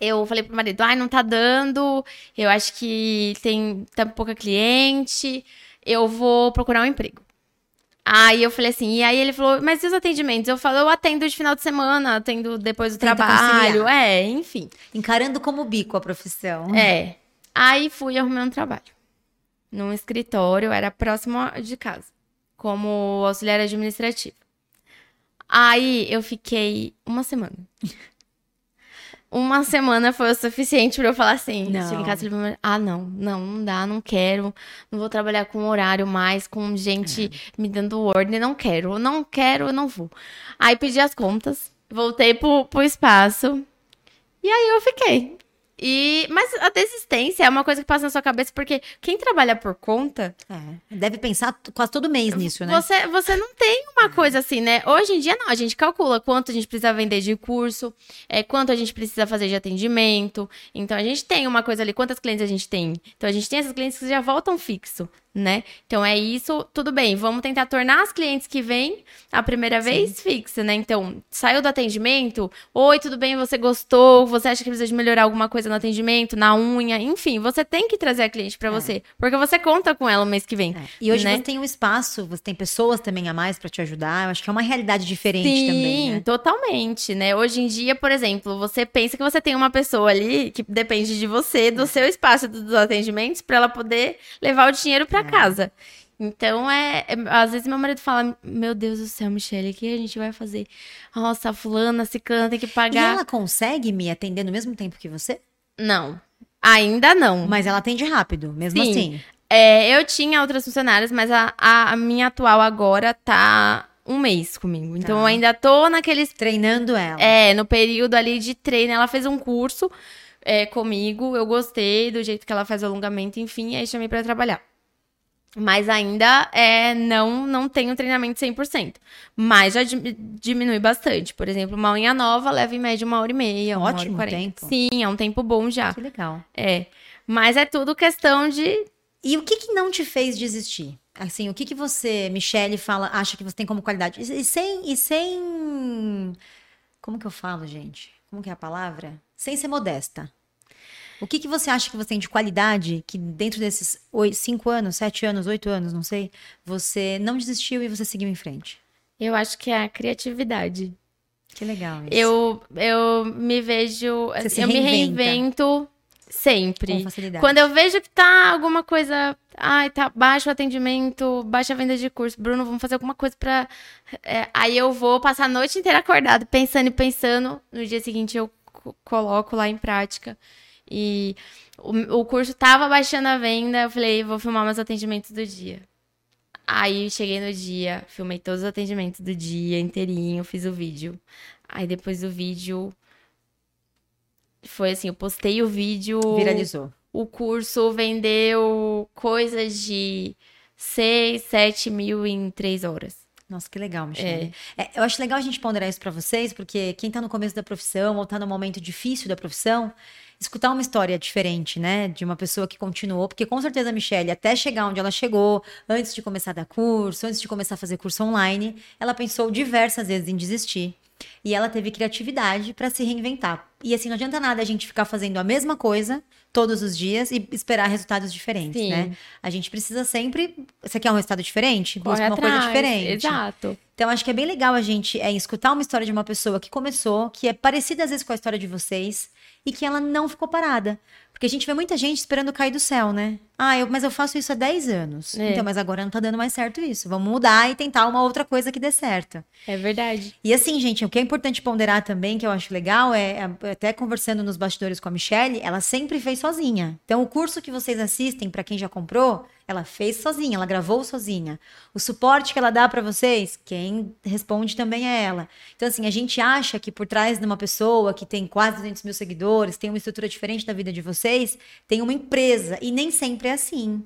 eu falei pro marido, ai, não tá dando, eu acho que tem tá pouca cliente, eu vou procurar um emprego. Aí eu falei assim, e aí ele falou, mas e os atendimentos? Eu falo, eu atendo de final de semana, atendo depois do Tenta trabalho, conciliar. é, enfim. Encarando como bico a profissão. É. Aí fui arrumei um trabalho. Num escritório, era próximo de casa. Como auxiliar administrativo. Aí eu fiquei uma semana. Uma semana foi o suficiente pra eu falar assim. Não. Em casa e ah, não, não, não dá, não quero. Não vou trabalhar com horário mais, com gente me dando ordem, não quero. Não quero, eu não vou. Aí pedi as contas, voltei pro, pro espaço. E aí eu fiquei. E, mas a desistência é uma coisa que passa na sua cabeça, porque quem trabalha por conta, É, Deve pensar quase todo mês nisso, né? você, você não tem uma coisa assim, né? Hoje em dia, não, a gente calcula quanto a gente precisa vender de curso, é, quanto a gente precisa fazer de atendimento. Então, a gente tem uma coisa ali, quantas clientes a gente tem. Então, a gente tem essas clientes que já voltam fixo, né? Então, é isso, tudo bem. Vamos tentar tornar as clientes que vêm a primeira vez fixa, né? Então, saiu do atendimento, oi, tudo bem, você gostou, você acha que precisa de melhorar alguma coisa no atendimento, na unha, enfim, você tem que trazer a cliente pra você, porque você conta com ela o mês que vem. É. E hoje né? você tem um espaço, você tem pessoas também a mais pra te ajudar. Eu acho que é uma realidade diferente Sim, também, né? totalmente, né? Hoje em dia, por exemplo, você pensa que você tem uma pessoa ali que depende de você, É. do seu espaço do- dos atendimentos, pra ela poder levar o dinheiro É. casa. Então, é, é- Às vezes meu marido fala: Meu Deus do céu, Michelle, o que a gente vai fazer? Nossa, a fulana, ciclana tem que E pagar. ela consegue me atender no mesmo tempo que você? Não. Ainda não. Mas ela atende rápido, mesmo Sim. assim. É, eu tinha outras funcionárias, mas a, a, a minha atual agora tá um mês comigo. Então Tá. eu ainda tô naqueles Treinando ela. É, no período ali de treino, ela fez um curso é, comigo, eu gostei do jeito que ela faz o alongamento, enfim, aí chamei pra trabalhar. Mas ainda é, não, não tenho treinamento 100%. Mas já di- diminui bastante. Por exemplo, uma unha nova leva em média uma hora e meia, uma hora e Ótimo quarenta. tempo. Sim, é um tempo bom já. Que legal. É. Mas é tudo questão de E o que que não te fez desistir? Assim, o que que você, Michelle, fala, acha que você tem como qualidade? E, e sem, e sem... Como que eu falo, gente? Como que é a palavra? Sem ser modesta. O que que você acha que você tem de qualidade que dentro desses cinco anos, sete anos, oito anos, não sei, você não desistiu e você seguiu em frente? Eu acho que é a criatividade. Que legal isso. Eu, eu me vejo. Eu me reinvento sempre. Com facilidade. Quando eu vejo que tá alguma coisa. Ai, tá baixo o atendimento, baixa a venda de curso. Bruno, vamos fazer alguma coisa pra. é, aí eu vou passar a noite inteira acordado, pensando e pensando. No dia seguinte eu co- coloco lá em prática. E o, o curso tava baixando a venda. Eu falei, vou filmar meus atendimentos do dia. Aí cheguei no dia, filmei todos os atendimentos do dia inteirinho, fiz o vídeo. Aí depois do vídeo. Foi assim, eu postei o vídeo. Viralizou. O curso vendeu coisas de 6, 7 mil em 3 horas. Nossa, que legal, Michelle. É. É, eu acho legal a gente ponderar isso para vocês, porque quem tá no começo da profissão ou tá no momento difícil da profissão, escutar uma história diferente, né? De uma pessoa que continuou, porque com certeza a Michelle, até chegar onde ela chegou, antes de começar a dar curso, antes de começar a fazer curso online, ela pensou diversas vezes em desistir. E ela teve criatividade para se reinventar. E assim, não adianta nada a gente ficar fazendo a mesma coisa todos os dias e esperar resultados diferentes, Sim. né? A gente precisa sempre. Você quer um resultado diferente? Corre Busca uma coisa atrás, diferente. Exato. Então, acho que é bem legal a gente é, escutar uma história de uma pessoa que começou, que é parecida às vezes com a história de vocês, e que ela não ficou parada. Porque a gente vê muita gente esperando cair do céu, né? Ah, eu, mas eu faço isso há 10 anos. É. Então, mas agora não tá dando mais certo isso. Vamos mudar e tentar uma outra coisa que dê certo. É verdade. E assim, gente, o que é importante ponderar também, que eu acho legal, é é, até conversando nos bastidores com a Michelle, ela sempre fez sozinha. Então, o curso que vocês assistem, para quem já comprou, ela fez sozinha, ela gravou sozinha. O suporte que ela dá para vocês, quem responde também é ela. Então, assim, a gente acha que por trás de uma pessoa que tem quase 200 mil seguidores, tem uma estrutura diferente da vida de vocês, tem uma empresa. E nem sempre é assim.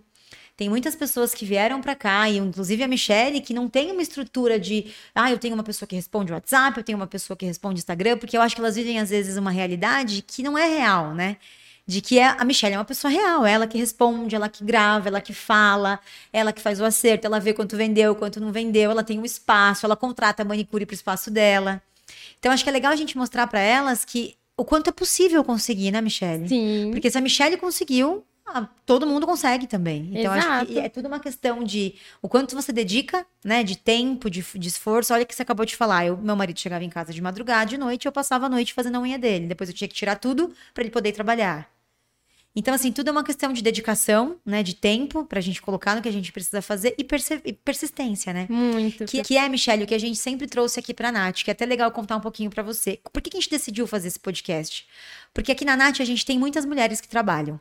Tem muitas pessoas que vieram pra cá, e inclusive a Michelle, que não tem uma estrutura de, ah, eu tenho uma pessoa que responde WhatsApp, eu tenho uma pessoa que responde Instagram, porque eu acho que elas vivem às vezes uma realidade que não é real, né? De que é, a Michelle é uma pessoa real, ela que responde, ela que grava, ela que fala, ela que faz o acerto, ela vê quanto vendeu, quanto não vendeu, ela tem um espaço, ela contrata a manicure pro espaço dela. Então acho que é legal a gente mostrar pra elas que o quanto é possível conseguir, né, Michelle? Sim. Porque se a Michelle conseguiu, ah, todo mundo consegue também. Então, acho que Exato. é tudo uma questão de o quanto você dedica, né? De tempo, de, de esforço. Olha o que você acabou de falar. Eu, meu marido chegava em casa de madrugada, de noite, eu passava a noite fazendo a unha dele. Depois eu tinha que tirar tudo para ele poder trabalhar. Então, assim, tudo é uma questão de dedicação, né? De tempo pra gente colocar no que a gente precisa fazer e, perse- e persistência, né? Muito. Que, que é, Michelle, o que a gente sempre trouxe aqui pra Nath, que é até legal contar um pouquinho pra você. Por que, que a gente decidiu fazer esse podcast? Porque aqui na Nath a gente tem muitas mulheres que trabalham.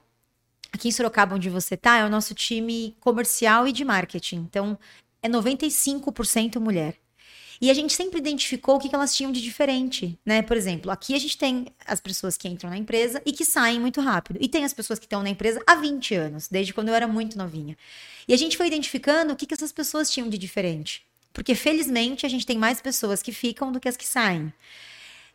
Aqui em Sorocaba, onde você tá, é o nosso time comercial e de marketing. Então, é 95% mulher. E a gente sempre identificou o que, que elas tinham de diferente, né? Por exemplo, aqui a gente tem as pessoas que entram na empresa e que saem muito rápido. E tem as pessoas que estão na empresa há 20 anos, desde quando eu era muito novinha. E a gente foi identificando o que, que essas pessoas tinham de diferente. Porque, felizmente, a gente tem mais pessoas que ficam do que as que saem.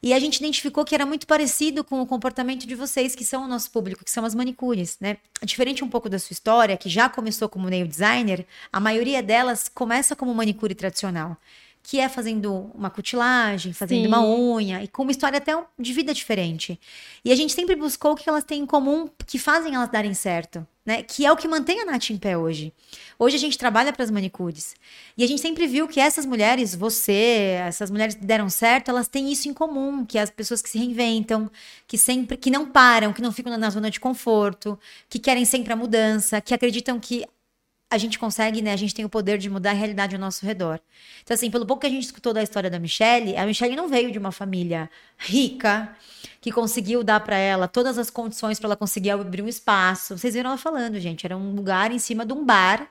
E a gente identificou que era muito parecido com o comportamento de vocês, que são o nosso público, que são as manicures, né? Diferente um pouco da sua história, que já começou como nail designer, a maioria delas começa como manicure tradicional, que é fazendo uma cutilagem, fazendo Sim. uma unha, e com uma história até de vida diferente. E a gente sempre buscou o que elas têm em comum, que fazem elas darem certo, né? Que é o que mantém a Nath em pé hoje. Hoje a gente trabalha para as manicures. E a gente sempre viu que essas mulheres, você, essas mulheres que deram certo, elas têm isso em comum, que é as pessoas que se reinventam, que sempre que não param, que não ficam na zona de conforto, que querem sempre a mudança, que acreditam que a gente consegue, né? A gente tem o poder de mudar a realidade ao nosso redor. Então, assim, pelo pouco que a gente escutou da história da Michelle, a Michelle não veio de uma família rica, que conseguiu dar para ela todas as condições para ela conseguir abrir um espaço. Vocês viram ela falando, gente, era um lugar em cima de um bar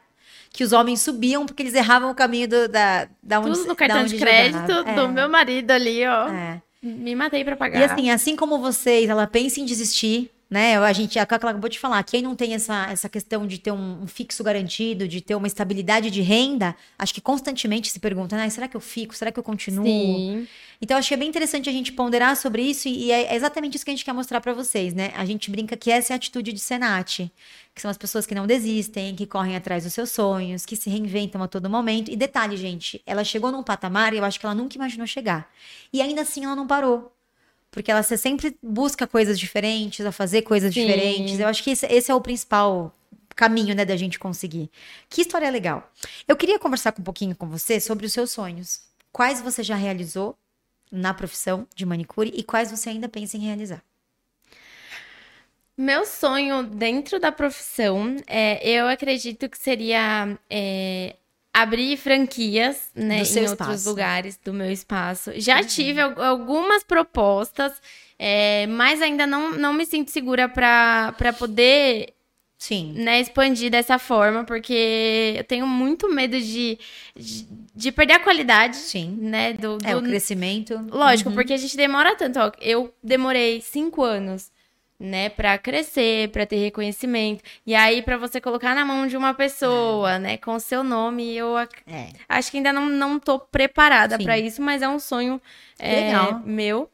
que os homens subiam porque eles erravam o caminho do- da, da onde Tudo no cartão de crédito jogava. do É, meu marido ali, ó. é. Me matei pra pagar. E assim, assim como vocês, ela pensa em desistir, né? A gente, a Cacá acabou de falar, quem não tem essa, essa questão de ter um, um fixo garantido, de ter uma estabilidade de renda, acho que constantemente se pergunta, ah, será que eu fico? Será que eu continuo? Sim. Então, acho que é bem interessante a gente ponderar sobre isso e é exatamente isso que a gente quer mostrar pra vocês, né? A gente brinca que essa é a atitude de Senat, que são as pessoas que não desistem, que correm atrás dos seus sonhos, que se reinventam a todo momento. E detalhe, gente, ela chegou num patamar e eu acho que ela nunca imaginou chegar. E ainda assim ela não parou. Porque ela se- sempre busca coisas diferentes, a fazer coisas Sim. diferentes. Eu acho que esse, esse é o principal caminho, né, da gente conseguir. Que história legal. Eu queria conversar um pouquinho com você sobre os seus sonhos. Quais você já realizou na profissão de manicure e quais você ainda pensa em realizar? Meu sonho dentro da profissão, é, eu acredito que seria é, abrir franquias, né, Do em outros espaço. lugares do meu espaço. Já tive al- algumas propostas, é, mas ainda não, não me sinto segura para poder Sim. né, expandir dessa forma, porque eu tenho muito medo de, de, de perder a qualidade, Sim. né, do, É, o do- crescimento. Lógico, Uhum. porque a gente demora tanto. Ó, eu demorei cinco anos né, para crescer, para ter reconhecimento. E aí para você colocar na mão de uma pessoa, né, com o seu nome, eu ac- É. acho que ainda não, não tô preparada para isso, mas é um sonho é, meu.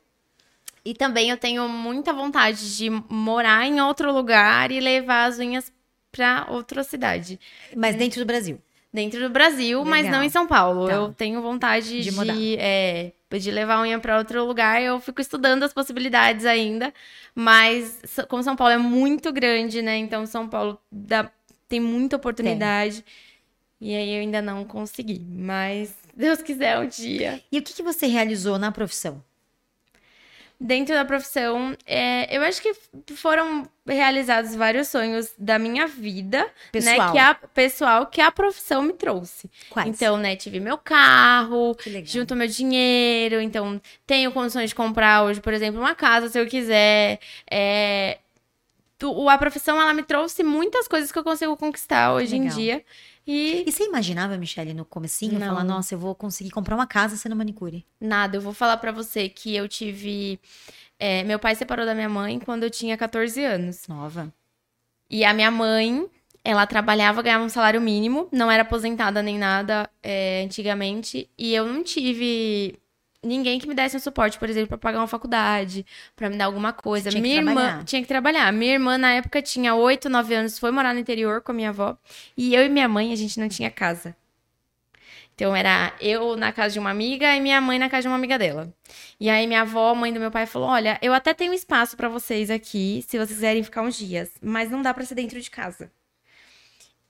E também eu tenho muita vontade de morar em outro lugar e levar as unhas para outra cidade. Mas dentro do Brasil. Dentro do Brasil, mas Legal. não em São Paulo. Tá. Eu tenho vontade De de, mudar. é, de levar a unha para outro lugar. Eu fico estudando as possibilidades ainda. Mas, como São Paulo é muito grande, né? Então, São Paulo dá- tem muita oportunidade. E aí eu ainda não consegui. Mas, Deus quiser, um dia. E o que, que você realizou na profissão? Dentro da profissão, é, eu acho que foram realizados vários sonhos da minha vida, Pessoal. né? Que a pessoal que a profissão me trouxe. Quais? Então, né, tive meu carro, junto meu dinheiro, então tenho condições de comprar hoje, por exemplo, uma casa se eu quiser. É, a profissão ela me trouxe muitas coisas que eu consigo conquistar hoje em legal. dia. E E você imaginava, Michelle, no comecinho, Não. falar, nossa, eu vou conseguir comprar uma casa sendo manicure? nada, eu vou falar pra você que eu tive. é, meu pai separou da minha mãe quando eu tinha 14 anos. Nova. E a minha mãe, ela trabalhava, ganhava um salário mínimo, não era aposentada nem nada é, antigamente. E eu não tive ninguém que me desse um suporte, por exemplo, pra pagar uma faculdade, pra me dar alguma coisa. Tinha que minha irmã trabalhar. tinha que trabalhar. Minha irmã, na época, tinha 8, 9 anos, foi morar no interior com a minha avó. E eu e minha mãe, a gente não tinha casa. Então era eu na casa de uma amiga e minha mãe na casa de uma amiga dela. E aí minha avó, mãe do meu pai, falou: "Olha, eu até tenho espaço pra vocês aqui, se vocês quiserem ficar uns dias, mas não dá pra ser dentro de casa".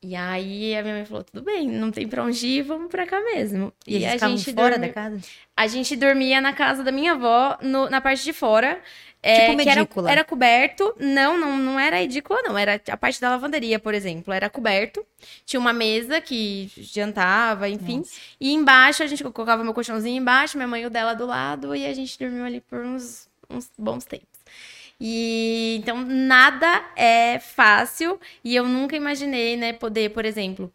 E aí a minha mãe falou: "Tudo bem, não tem pra onde ir, vamos pra cá mesmo". E, eles a gente fora dormi- da casa? a gente dormia na casa da minha avó, no- na parte de fora. Tipo que era, medícula. era coberto. Não, não, não era edícula, não. Era a parte da lavanderia, por exemplo. Era coberto. Tinha uma mesa que jantava, enfim. Nossa. E embaixo, a gente colocava meu colchãozinho embaixo, minha mãe e o dela do lado. E a gente dormiu ali por uns, uns bons tempos. E então nada é fácil. E eu nunca imaginei, né, poder, por exemplo,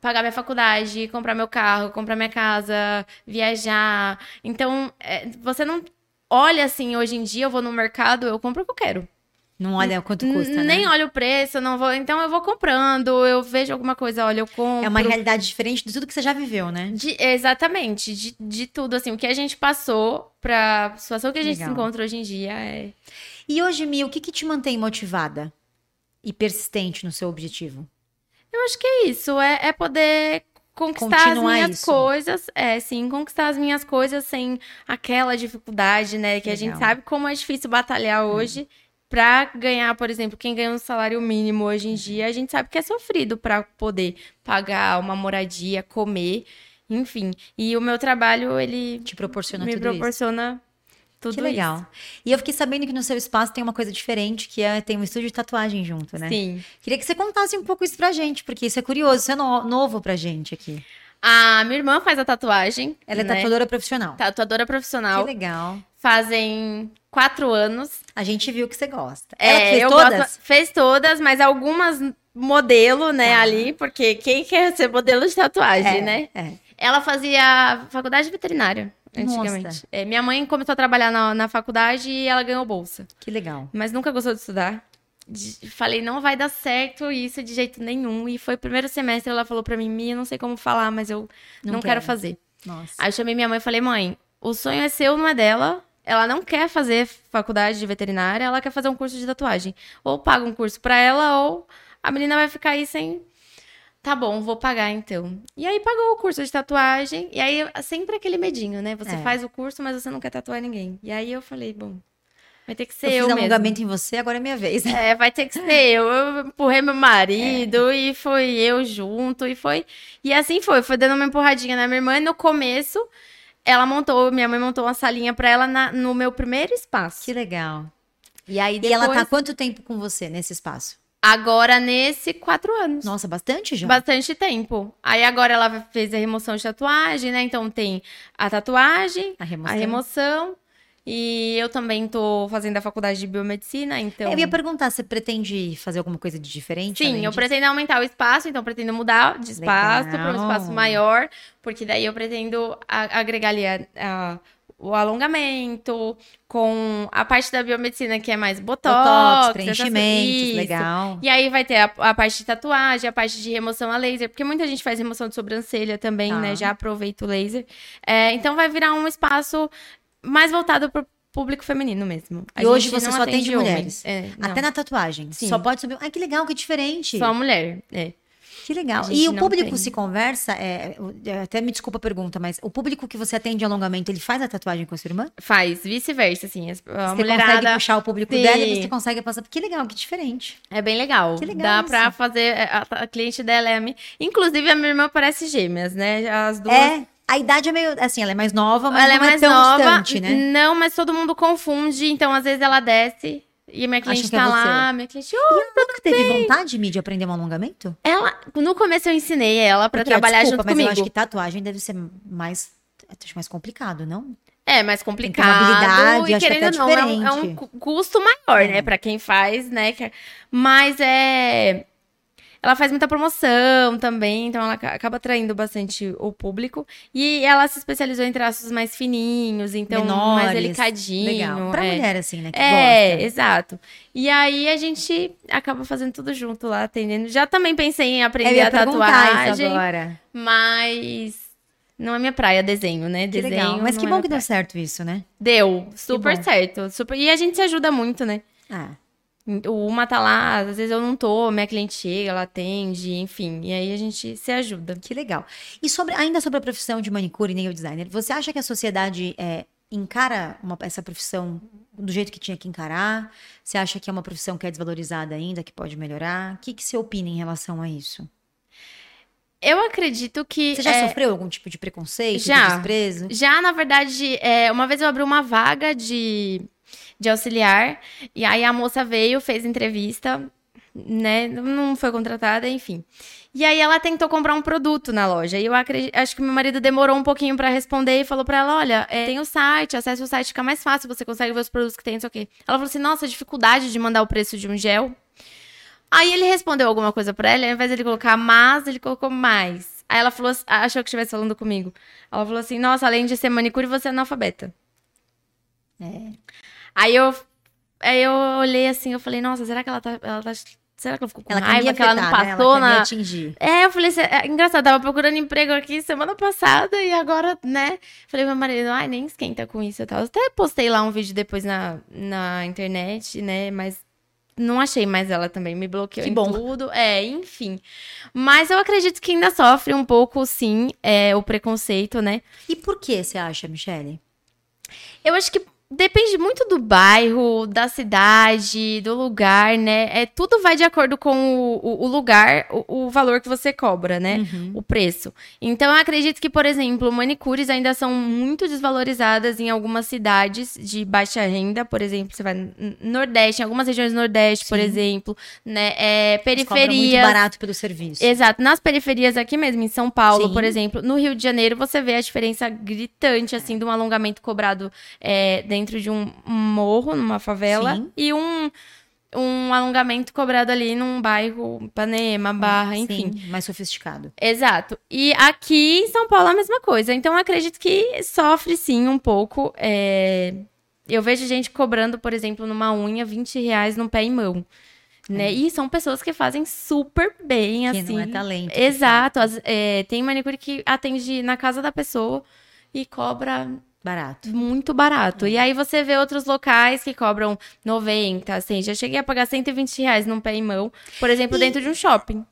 pagar minha faculdade, comprar meu carro, comprar minha casa, viajar. Então, é, você não olha assim, hoje em dia eu vou no mercado, eu compro o que eu quero. Não olha quanto custa, N- Nem né? olho o preço, não vou. Então eu vou comprando, eu vejo alguma coisa, olha, eu compro. É uma realidade diferente de tudo que você já viveu, né? De- exatamente, de, de tudo, assim, o que a gente passou pra situação que a gente Legal. se encontra hoje em dia é. E hoje, Mi, o que, que te mantém motivada e persistente no seu objetivo? Eu acho que é isso, é, é poder conquistar Continuar as minhas isso. coisas. É, sim, conquistar as minhas coisas sem aquela dificuldade, né? Que a gente Legal. sabe como é difícil batalhar hoje. Pra ganhar, por exemplo, quem ganha um salário mínimo hoje em dia, a gente sabe que é sofrido pra poder pagar uma moradia, comer, enfim. E o meu trabalho, ele Te proporciona me tudo isso? Tudo Que legal. E eu fiquei sabendo que no seu espaço tem uma coisa diferente, que é tem um estúdio de tatuagem junto, né? isso. Sim. Queria que você contasse um pouco isso pra gente, porque isso é curioso, isso é no- novo pra gente aqui. A minha irmã faz a tatuagem. Ela é né? tatuadora profissional. Tatuadora Que profissional. legal. Fazem quatro anos. A gente viu que você gosta. Ela que É, fez eu todas? gosto- fez todas, mas algumas modelo, né, Tá. ali, porque quem quer ser modelo de tatuagem, É, né? É. Ela fazia faculdade veterinária, antigamente. É, minha mãe começou a trabalhar na, na faculdade e ela ganhou bolsa, Que legal. mas nunca gostou de estudar. De- falei, não vai dar certo isso de jeito nenhum. E foi o primeiro semestre, ela falou pra mim, Mia, não sei como falar, mas eu Não não, quero quero. fazer. Nossa. Aí eu chamei minha mãe e falei, mãe, o sonho é seu, não é dela. Ela não quer fazer faculdade de veterinária, ela quer fazer um curso de tatuagem. Ou paga um curso pra ela, ou a menina vai ficar aí sem. Tá bom, vou pagar então. E aí pagou o curso de tatuagem. E aí sempre aquele medinho, né? Você É. faz o curso, mas você não quer tatuar ninguém. E aí eu falei, bom, vai ter que ser eu eu, fiz mesmo. alongamento em você, agora é minha vez. É, vai ter que ser eu. Eu empurrei meu marido e foi eu junto e foi. E assim foi, foi dando uma empurradinha na minha irmã. E no começo, ela montou, minha mãe montou uma salinha pra ela na- no meu primeiro espaço. Que legal. E aí, Depois- ela tá quanto tempo com você nesse espaço? Agora, nesse, quatro anos. Nossa, bastante já? Bastante tempo. Aí agora ela fez a remoção de tatuagem, né? Então tem a tatuagem, A remoção. a remoção. E eu também tô fazendo a faculdade de biomedicina, então. Eu ia perguntar, você pretende fazer alguma coisa de diferente? Sim, eu disso? pretendo aumentar o espaço, então eu pretendo mudar de espaço para um espaço maior, porque daí eu pretendo agregar ali a- a- o alongamento, com a parte da biomedicina que é mais botox, Botox, preenchimentos, isso. legal. E aí vai ter a, a parte de tatuagem, a parte de remoção a laser, porque muita gente faz remoção de sobrancelha também, Tá. né? Já aproveita o laser. É, então vai virar um espaço mais voltado pro público feminino mesmo. A E hoje você só atende homem. mulheres? É, Até na tatuagem. Sim. Só pode subir. Ai, que legal, que diferente. só mulher. É. Que legal. E o público tem. se conversa, é, é, até me desculpa a pergunta, mas o público que você atende alongamento, ele faz a tatuagem com a sua irmã? Faz vice-versa, assim. as- A Você mulherada consegue puxar o público Sim. dela e você consegue passar. Que legal, que diferente. é bem legal. Que legal Dá isso. pra fazer. A, a cliente dela é a minha. Inclusive, a minha irmã parece gêmeas, né? As duas. É, a idade é meio. Assim, ela é mais nova, mas ela é não mais tão nova. distante, né? Não, mas todo mundo confunde. Então, às vezes, ela desce e a minha cliente Acham que é tá você. lá. Minha cliente. "Oi". Ela nunca teve vontade, Mi, de aprender um alongamento? Ela, no começo eu ensinei ela pra Porque, trabalhar desculpa, junto mas comigo. eu acho que tatuagem deve ser mais. Acho mais complicado, não? É mais ter uma complicado. habilidade, e acho que querendo não, é um- é, um, custo maior, É. né, Pra quem faz, né? que- Mas é ela faz muita promoção também, então ela aca- acaba atraindo bastante o público. E ela se especializou em traços mais fininhos, então mais Menores. delicadinho. Legal. Pra é. mulher, assim, né? Que É, gosta. exato. E aí a gente acaba fazendo tudo junto lá, atendendo. Já também pensei em aprender a tatuagem, agora. mas não é minha praia desenho, né? Que Desenho. legal. Mas que é bom que praia. deu certo isso, né? Deu, super certo. Super... E a gente se ajuda muito, né? Ah. O Uma tá lá, às vezes eu não tô, minha cliente chega, ela atende, enfim. E aí a gente se ajuda. Que legal. E sobre, ainda sobre a profissão de manicure e nail designer, você acha que a sociedade é, encara uma- essa profissão do jeito que tinha que encarar? Você acha que é uma profissão que é desvalorizada ainda, que pode melhorar? O que, que você opina em relação a isso? Eu acredito que. Você já é, sofreu algum tipo de preconceito, já. de desprezo? Já, na verdade, é, uma vez eu abri uma vaga de, de auxiliar, e aí a moça veio, fez entrevista, né? Não foi contratada, enfim. E aí ela tentou comprar um produto na loja. E eu acredito, acho que meu marido demorou um pouquinho pra responder e falou pra ela: olha, é, tem o site, acesse o site, fica mais fácil, você consegue ver os produtos que tem, não sei o quê. Ela falou assim: nossa, dificuldade de mandar o preço de um gel. Aí ele respondeu alguma coisa pra ela, e ao invés de ele colocar mais, ele colocou mais. Aí ela falou, assim- achou que estivesse falando comigo. Ela falou assim: Nossa, além de ser manicure, você é analfabeta. É. Aí eu, aí eu olhei assim, eu falei: Nossa, será que ela tá. Ela tá será que ela ficou com Ela raiva que ela não afetar, né? passou ela na. atingir. É, eu falei, é engraçado, tava procurando emprego aqui semana passada e agora, né? Falei meu marido, ai, nem esquenta com isso e tal. Eu até postei lá um vídeo depois na, na internet, né? Mas não achei mais ela também, me bloqueou Que em bom. tudo. É, enfim. Mas eu acredito que ainda sofre um pouco, sim, é, o preconceito, né? E por que você acha, Michele? Eu acho que depende muito do bairro, da cidade, do lugar, né? É, tudo vai de acordo com o, o- o lugar, o, o valor que você cobra, né? Uhum. O preço. Então, eu acredito que, por exemplo, manicures ainda são muito desvalorizadas em algumas cidades de baixa renda. Por exemplo, você vai no Nordeste, em algumas regiões do Nordeste, por Sim. exemplo, né? É, cobram muito periferias. barato pelo serviço. Exato. Nas periferias aqui mesmo, em São Paulo, Sim. por exemplo, no Rio de Janeiro, você vê a diferença gritante, assim, de um alongamento cobrado é, dentro de um morro, numa favela, Sim. e um, um alongamento cobrado ali num bairro, Ipanema, Barra, enfim. Sim, mais sofisticado. Exato. E aqui em São Paulo é a mesma coisa. Então, acredito que sofre sim um pouco. é, Eu vejo gente cobrando, por exemplo, numa unha, 20 reais num pé e mão. Né? E são pessoas que fazem super bem, Que assim. não é talento. que Exato. As- é, tem manicure que atende na casa da pessoa e cobra Barato. muito barato. E aí você vê outros locais que cobram 90, assim. Já cheguei a pagar 120 reais num pé e mão, por exemplo, E- dentro de um shopping.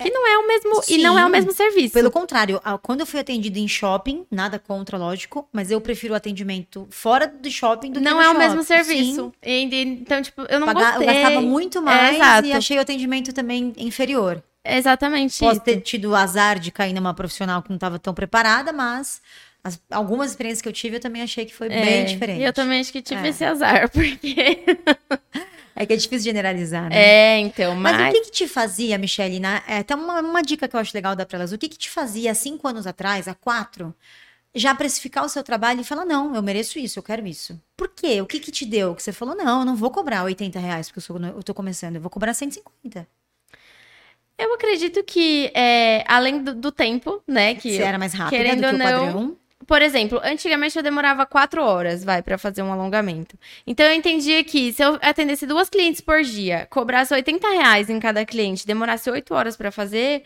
Que não é o mesmo. E não é o Sim. mesmo serviço. Pelo contrário, quando eu fui atendida em shopping, nada contra, lógico, mas eu prefiro o atendimento fora do shopping do que não é o shopping. mesmo Sim, serviço. E- então, tipo, eu não pagar- eu gostei. gastava muito mais exato. e achei o atendimento também inferior. Exatamente Posso isso. ter tido o azar de cair numa profissional que não estava tão preparada, mas as- algumas experiências que eu tive eu também achei que foi É, bem diferente. E eu também acho que tive É. esse azar, porque... É que é difícil generalizar, né? É, então, Mas, mas... o que, que te fazia, Michele? Na, é, até uma, uma dica que eu acho legal dar para elas. O que, que te fazia há cinco anos atrás, há quatro, já precificar o seu trabalho e falar: não, eu mereço isso, eu quero isso? Por quê? O que, que te deu? Que você falou: não, eu não vou cobrar 80 reais porque eu, sou, eu tô começando, eu vou cobrar 150. Eu acredito que, é, além do, do tempo, né, que Você era mais rápida querendo do que o não, padrão. Por exemplo, antigamente eu demorava quatro horas, vai, pra fazer um alongamento. Então eu entendia que se eu atendesse duas clientes por dia, cobrasse 80 reais em cada cliente, demorasse oito horas pra fazer,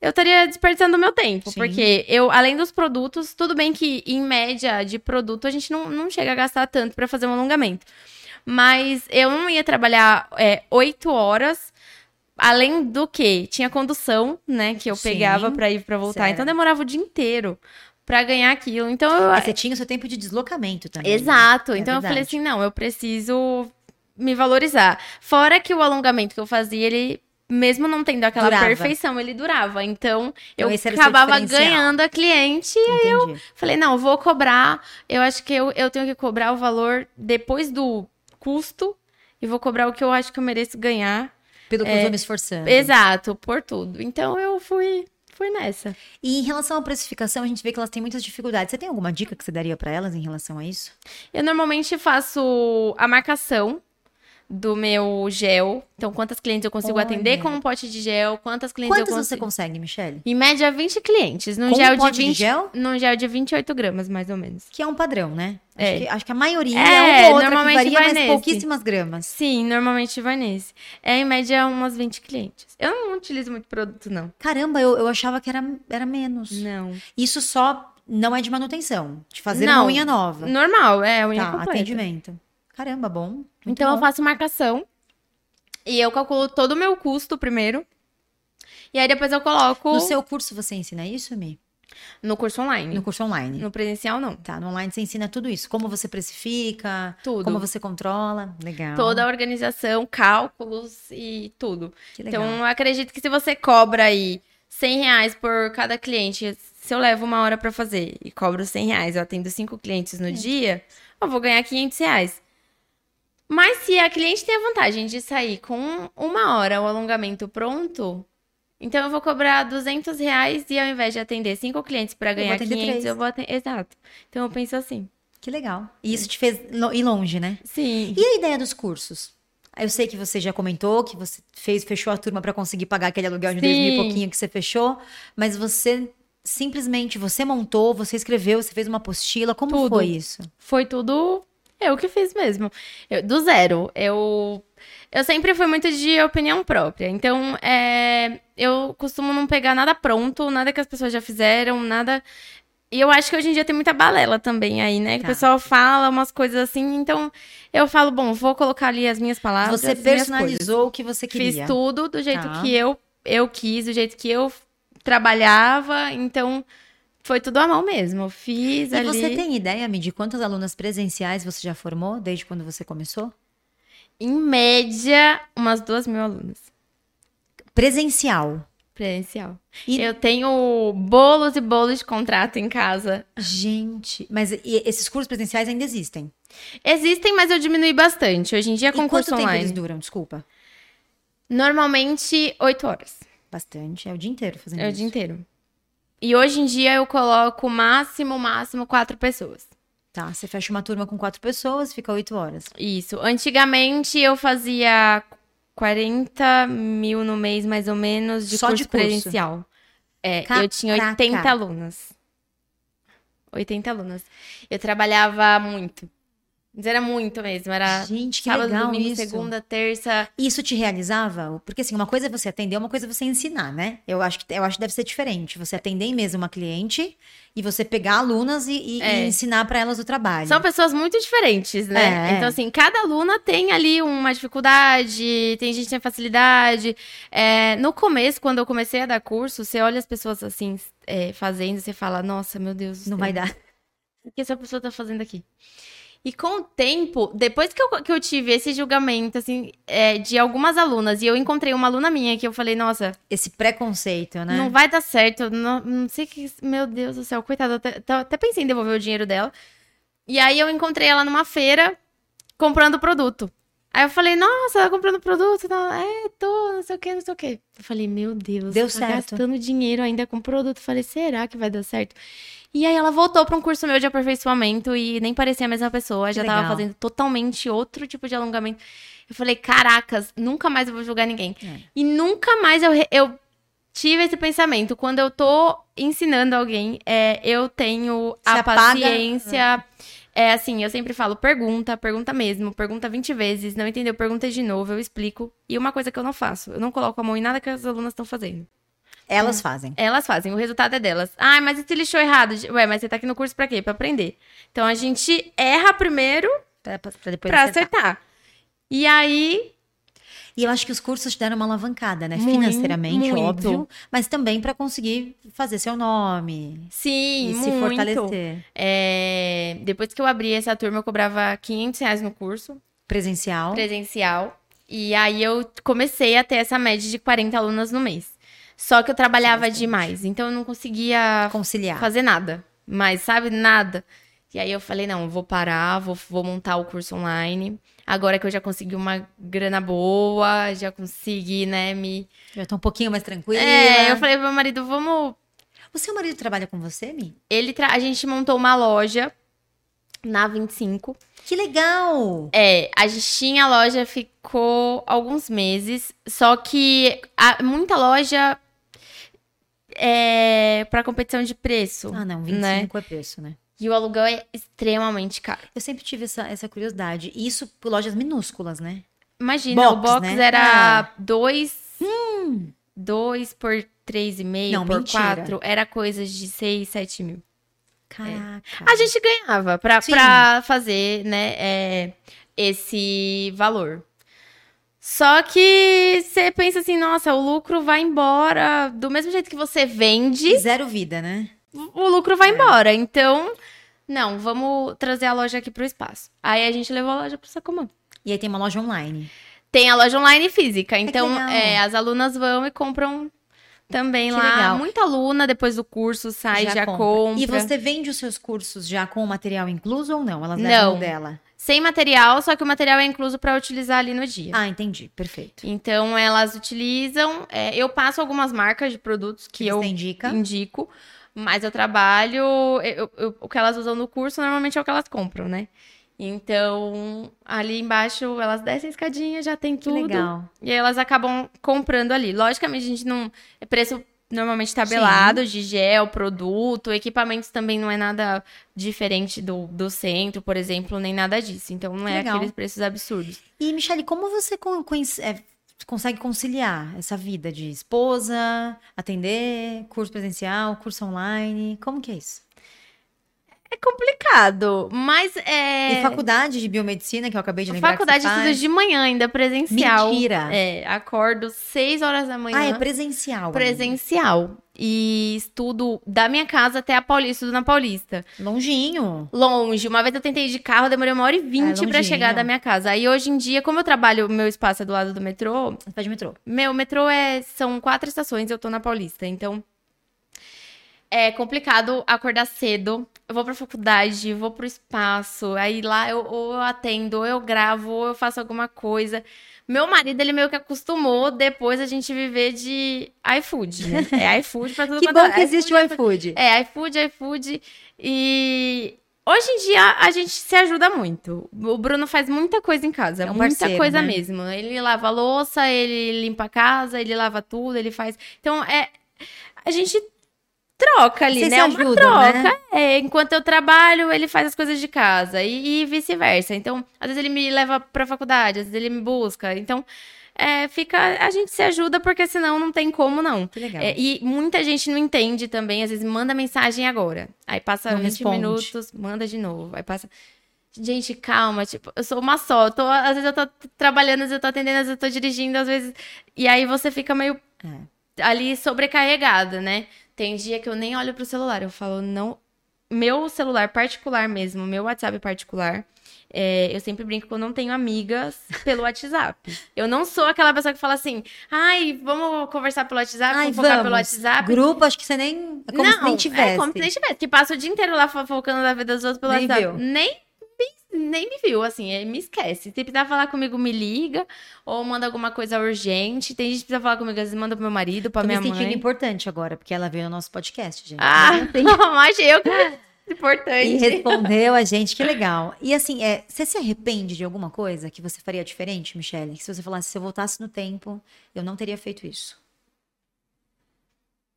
eu estaria desperdiçando o meu tempo. Sim. Porque eu, além dos produtos, tudo bem que em média de produto a gente não, não chega a gastar tanto pra fazer um alongamento. Mas eu não ia trabalhar é, oito horas. Além do que tinha condução, né, que eu Sim. pegava pra ir pra voltar. Certo. Então demorava o dia inteiro pra ganhar aquilo. Então eu, Mas você tinha o seu tempo de deslocamento também. né? Exato. É então eu falei assim, não, eu preciso me valorizar. Fora que o alongamento que eu fazia, ele mesmo não tendo aquela Durava. perfeição, ele durava. Então, Então eu esse era o seu acabava ganhando a cliente. Entendi. Falei, não, eu vou cobrar. Eu acho que eu, eu tenho que cobrar o valor depois do custo e vou cobrar o que eu acho que eu mereço ganhar. Pelo que eu tô me esforçando. Exato, por tudo. Então eu fui, fui nessa. E em relação à precificação, a gente vê que elas têm muitas dificuldades. Você tem alguma dica que você daria pra elas em relação a isso? Eu normalmente faço a marcação do meu gel. Então, quantas clientes eu consigo Olha. atender com um pote de gel, quantas clientes Quantas eu você consigo. consegue, Michelle? Em média, 20 clientes. Num Com gel um pote de de 20. gel? Num gel de 28 gramas, mais ou menos. Que é um padrão, né? Acho, É. que, acho que a maioria É, é, uma ou outra normalmente que varia, vai mas nesse. pouquíssimas gramas. Sim, normalmente vai nesse. É em média umas 20 clientes. Eu não utilizo muito produto, não. Caramba, eu, eu achava que era, era menos. Não. Isso só não é de manutenção, de fazer Não. uma unha nova. Normal, é unha Tá, completa. atendimento. Caramba, bom. Então eu bom. faço marcação. E eu calculo todo o meu custo primeiro. E aí depois eu coloco No seu curso você ensina isso, Mi? no curso online. No curso online. No presencial, não. Tá, no online você ensina tudo isso. Como você precifica, Tudo. como você controla. Legal. Toda a organização, cálculos e tudo. Que legal. Então, eu acredito que se você cobra aí 100 reais por cada cliente, se eu levo uma hora pra fazer e cobro 100 reais, eu atendo cinco clientes no dia, eu vou ganhar 500 reais. Mas se a cliente tem a vantagem de sair com uma hora o alongamento pronto, então eu vou cobrar 200 reais e ao invés de atender cinco clientes vou ganhar atender 500, três. eu vou atender... Exato. Então eu penso assim. Que legal. E isso te fez ir longe, né? Sim. E a ideia dos cursos? Eu sei que você já comentou que você fez, fechou a turma para conseguir pagar aquele aluguel de dois mil e Sim. pouquinho que você fechou, mas você simplesmente você montou, você escreveu, você fez uma apostila, como Tudo. foi isso? foi tudo eu que fiz mesmo. Eu- do zero. Eu, eu sempre fui muito de opinião própria. Então, é, eu costumo não pegar nada pronto, nada que as pessoas já fizeram, nada. E eu acho que hoje em dia tem muita balela também aí, né? Que Tá. o pessoal fala umas coisas assim. Então, eu falo, bom, vou colocar ali as minhas palavras. você personalizou o que você queria. Fiz tudo do jeito Tá. que eu, eu quis, do jeito que eu trabalhava. Então, foi tudo à mão mesmo. Eu Fiz E ali. você tem ideia, de quantas alunas presenciais você já formou desde quando você começou? Em média, umas duas mil alunas. Presencial. Presencial. E- Eu tenho bolos e bolos de contrato em casa. Gente, mas e esses cursos presenciais ainda existem. Existem, mas eu diminui bastante. Hoje em dia, e com quanto curso tempo online. eles duram? Desculpa. Normalmente, oito horas. Bastante. É o dia inteiro fazendo É o isso. dia inteiro. E hoje em dia, eu coloco máximo, máximo quatro pessoas. Tá, você fecha uma turma com quatro pessoas, fica oito horas. Isso. Antigamente, eu fazia 40 mil no mês, mais ou menos, de Só curso, de curso? presencial. É, eu tinha Caraca. 80 alunas. 80 alunas. Eu trabalhava muito. Mas Era muito mesmo. Era Gente, que sábado, legal domingo, isso. segunda, terça. Isso te realizava? Porque assim, uma coisa é você atender, uma coisa é você ensinar, né? Eu acho que eu acho que deve ser diferente. Você atender mesmo uma cliente e você pegar alunas e, e- É. e ensinar pra elas o trabalho. São pessoas muito diferentes, né? É. Então, assim, cada aluna tem ali uma dificuldade, tem gente que tem facilidade. É, no começo, quando eu comecei a dar curso, você olha as pessoas assim, é, fazendo, você fala, nossa, meu Deus. Não céu, vai dar. O que essa pessoa tá fazendo aqui? E com o tempo, depois que eu, que eu tive esse julgamento, assim, é, de algumas alunas, e eu encontrei uma aluna minha que eu falei, nossa, Esse preconceito, né? não vai dar certo, não, não sei que. Meu Deus do céu, coitada, até, até pensei em devolver o dinheiro dela. E aí eu encontrei ela numa feira comprando produto. Aí eu falei, nossa, tá comprando produto? Não, é, tô, não sei o que, não sei o que. Eu falei, meu Deus, Deu tá certo. gastando dinheiro ainda com produto. Eu falei, será que vai dar certo? E aí ela voltou pra um curso meu de aperfeiçoamento e nem parecia a mesma pessoa, já tava legal. fazendo totalmente outro tipo de alongamento. Eu falei, caracas, nunca mais eu vou julgar ninguém. É. E nunca mais eu, eu tive esse pensamento. Quando eu tô ensinando alguém, é, eu tenho Se a apaga- paciência. É assim, eu sempre falo, pergunta, pergunta mesmo, pergunta 20 vezes, não entendeu, pergunta de novo, eu explico. E uma coisa que eu não faço, eu não coloco a mão em nada que as alunas estão fazendo. Elas fazem. Elas fazem, o resultado é delas. Ah, mas e se lixou errado? Ué, mas você tá aqui no curso pra quê? Pra aprender. Então a gente erra primeiro Pra, pra depois pra acertar. acertar. E aí, E eu acho que os cursos te deram uma alavancada, né? Muito, Financeiramente, muito. óbvio. Mas também pra conseguir fazer seu nome. sim, E se muito. fortalecer. É, depois que eu abri essa turma, eu cobrava 500 reais no curso Presencial. presencial. E aí eu comecei a ter essa média de 40 alunas no mês. Só que eu trabalhava Bastante. demais, então eu não conseguia Conciliar. fazer nada. Mas, sabe, nada. E aí eu falei, não, vou parar, vou, vou montar o curso online. Agora que eu já consegui uma grana boa, já consegui, né, me... Já tô um pouquinho mais tranquila. É, eu falei pro meu marido, vamos... O seu marido trabalha com você, Mi? Ele tra... A gente montou uma loja na 25. Que legal! É, a gente tinha a loja, ficou alguns meses, só que a- muita loja é para competição de preço. Ah, não, 25 Né? é preço, né? E o aluguel é extremamente caro. Eu sempre tive essa, essa curiosidade. Isso por lojas minúsculas, né? Imagina, o Box, box né? era dois, dois por três e meio, Não, por mentira. quatro, era coisas de seis, sete mil. Caraca. A gente ganhava pra, Sim. pra fazer, né, é, esse valor. Só que você pensa assim, nossa, o lucro vai embora. Do mesmo jeito que você vende, Zero vida, né? O lucro vai embora. Então, não, vamos trazer a loja aqui pro espaço. Aí a gente levou a loja pro Sacomã. E aí tem uma loja online. Tem a loja online física. que Então, é, as alunas vão e compram também Que lá. legal. Muita aluna, depois do curso, sai, já, compra. E você vende os seus cursos já com o material incluso ou não? Elas levam Não. o dela. Sem material, só que o material é incluso para utilizar ali no dia. Ah, entendi. Perfeito. Então, elas utilizam. é, eu passo algumas marcas de produtos que eu Você indica? indico, mas eu trabalho. eu- eu- o que elas usam no curso normalmente é o que elas compram, né? Então, ali embaixo, elas descem a escadinha, já tem Que tudo. legal. E aí elas acabam comprando ali. Logicamente, a gente não. É preço normalmente tabelado de gel, produto, equipamentos também não é nada diferente do, do centro, por exemplo, nem nada disso. Então não Que é legal. aqueles preços absurdos. E, Michele, como você con- conhece- é, consegue conciliar essa vida de esposa, atender, curso presencial, curso online? Como que é isso? É complicado, mas é. E faculdade de biomedicina, que eu acabei de lembrar Faculdade tudo faz. de manhã, ainda presencial. Mentira! É, acordo 6 horas da manhã. Ah, é presencial. presencial. E estudo da minha casa até a Paulista, estudo na Paulista. Longinho. Longe. Uma vez eu tentei ir de carro, demorei uma hora e vinte pra longinho. chegar da minha casa. Aí hoje em dia, como eu trabalho, meu espaço é do lado do metrô, Você faz de metrô. meu metrô é são quatro estações, eu tô na Paulista, então é complicado acordar cedo. Eu vou pra faculdade, vou pro espaço, aí lá eu ou eu atendo, ou eu gravo, ou eu faço alguma coisa. Meu marido, ele meio que acostumou depois a gente viver de iFood, né? É iFood pra tudo Que quanto é bom que existe o iFood. é, iFood, iFood. E hoje em dia a gente se ajuda muito. O Bruno faz muita coisa em casa, É um muita parceiro, coisa né? mesmo. Ele lava a louça, ele limpa a casa, ele lava tudo, ele faz. Então é a gente troca ali, Vocês né? se Uma ajudam, né? troca. É, enquanto eu trabalho, ele faz as coisas de casa e, e vice-versa. Então, às vezes ele me leva pra faculdade, às vezes ele me busca. Então, é, fica a gente se ajuda porque senão não tem como não. Que legal. É, e muita gente não entende também, às vezes manda mensagem agora. Aí passa Não 20 responde. minutos, manda de novo. Aí passa. Gente, calma, tipo, eu sou uma só. Tô, às vezes eu tô trabalhando, às vezes eu tô atendendo, às vezes eu tô dirigindo, às vezes. E aí você fica meio É. ali sobrecarregada, né? Tem dia que eu nem olho pro celular, eu falo, não. Meu celular particular mesmo, meu WhatsApp particular, é, eu sempre brinco que eu não tenho amigas pelo WhatsApp. Eu não sou aquela pessoa que fala assim, ai, vamos conversar pelo WhatsApp, Ai, vamos focar pelo vamos. WhatsApp. Grupo, acho que você nem. É como não, se nem tivesse. é como se nem tivesse. Que passa o dia inteiro lá fofocando da vida dos outros pelo Nem WhatsApp. viu. Nem nem me viu, assim, é, me esquece. Se precisar falar comigo, me liga. Ou manda alguma coisa urgente. Tem gente que precisa falar comigo, às vezes manda pro meu marido, pra Tô me minha sentindo mãe. importante agora, porque ela veio no nosso podcast, gente. Ah, tem- mas eu é E importante. respondeu a gente, que legal. E assim, é, você se arrepende de alguma coisa que você faria diferente, Michelle? Se você falasse, se eu voltasse no tempo, eu não teria feito isso.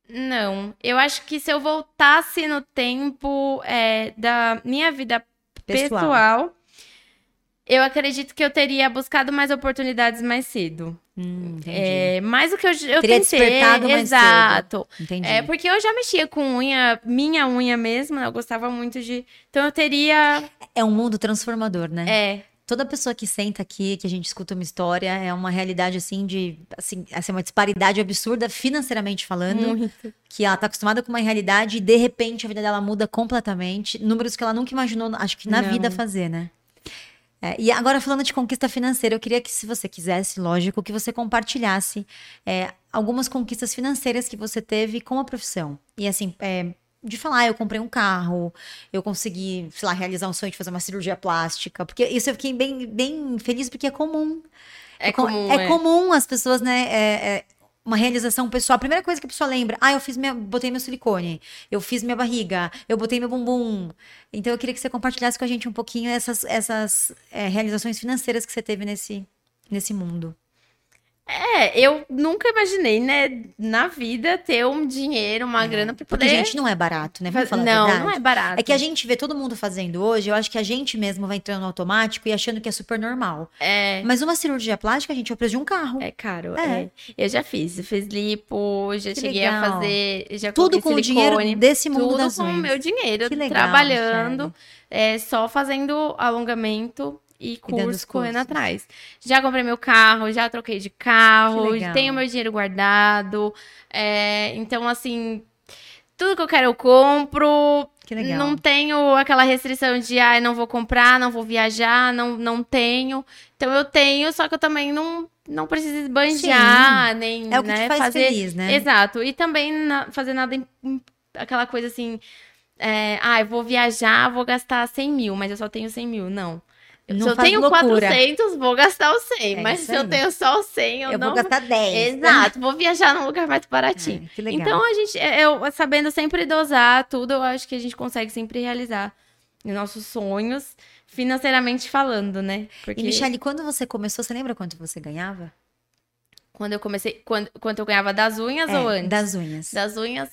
Não. Eu acho que se eu voltasse no tempo é, da minha vida Pessoal. pessoal, eu acredito que eu teria buscado mais oportunidades mais cedo. Hum, entendi. É, mais do que eu, eu Teria despertado mais Exato. entendi. É, porque eu já mexia com unha, minha unha mesmo, né? Eu gostava muito de. Então eu teria. É um mundo transformador, né? É, Toda pessoa que senta aqui, que a gente escuta uma história, é uma realidade assim de, assim, assim uma disparidade absurda financeiramente falando, muito. que ela tá acostumada com uma realidade e de repente a vida dela muda completamente, números que ela nunca imaginou, acho que na Não. vida fazer, né? É, e agora falando de conquista financeira, eu queria que se você quisesse, lógico, que você compartilhasse é, algumas conquistas financeiras que você teve com a profissão. E assim, é, de falar, ah, eu comprei um carro, eu consegui, sei lá, realizar um sonho de fazer uma cirurgia plástica. Porque isso eu fiquei bem, bem feliz porque é comum. É co- comum. É, comum as pessoas, né? é- é uma realização pessoal. A primeira coisa que a pessoa lembra, ah, eu fiz minha, botei meu silicone, eu fiz minha barriga, eu botei meu bumbum. Então eu queria que você compartilhasse com a gente um pouquinho essas, essas é, realizações financeiras que você teve nesse, nesse mundo. É, eu nunca imaginei, né, na vida ter um dinheiro, uma grana pra Porque, poder. gente, não é barato, né? Vamos falar a não, verdade. não é barato. É que a gente vê todo mundo fazendo hoje, eu acho que a gente mesmo vai entrando no automático e achando que é super normal. É, Mas uma cirurgia plástica, gente, é o preço de um carro. é caro. É. é. Eu já fiz, eu fiz lipo, já Que cheguei a legal. fazer, já Tudo com o silicone, dinheiro desse mundo tudo das com o meu dinheiro, Que legal, trabalhando, é, só fazendo alongamento e curso correndo atrás. Já comprei meu carro, já troquei de carro, tenho meu dinheiro guardado. é, então, assim, tudo que eu quero eu compro. Que legal. Não tenho aquela restrição de, ah, não vou comprar, não vou viajar, não, não tenho. Então eu tenho, só que eu também não, não preciso esbanjar, nem É o que né, te faz fazer. feliz, né? Exato. E também na- fazer nada, aquela coisa assim, é, ah, eu vou viajar, vou gastar 100 mil, mas eu só tenho 100 mil. Não. Não se eu tenho loucura. 400, vou gastar os 100. É mas se eu tenho só os 100, eu, Eu não vou gastar 10. Exato, vou viajar num lugar mais baratinho. É, que legal. Então a gente, eu sabendo sempre dosar tudo, eu acho que a gente consegue sempre realizar os nossos sonhos, financeiramente falando, né? Porque E, Michele, quando você começou, você lembra quanto você ganhava? quando eu comecei, quando, quanto eu ganhava das unhas ou É, antes? das unhas. Das unhas,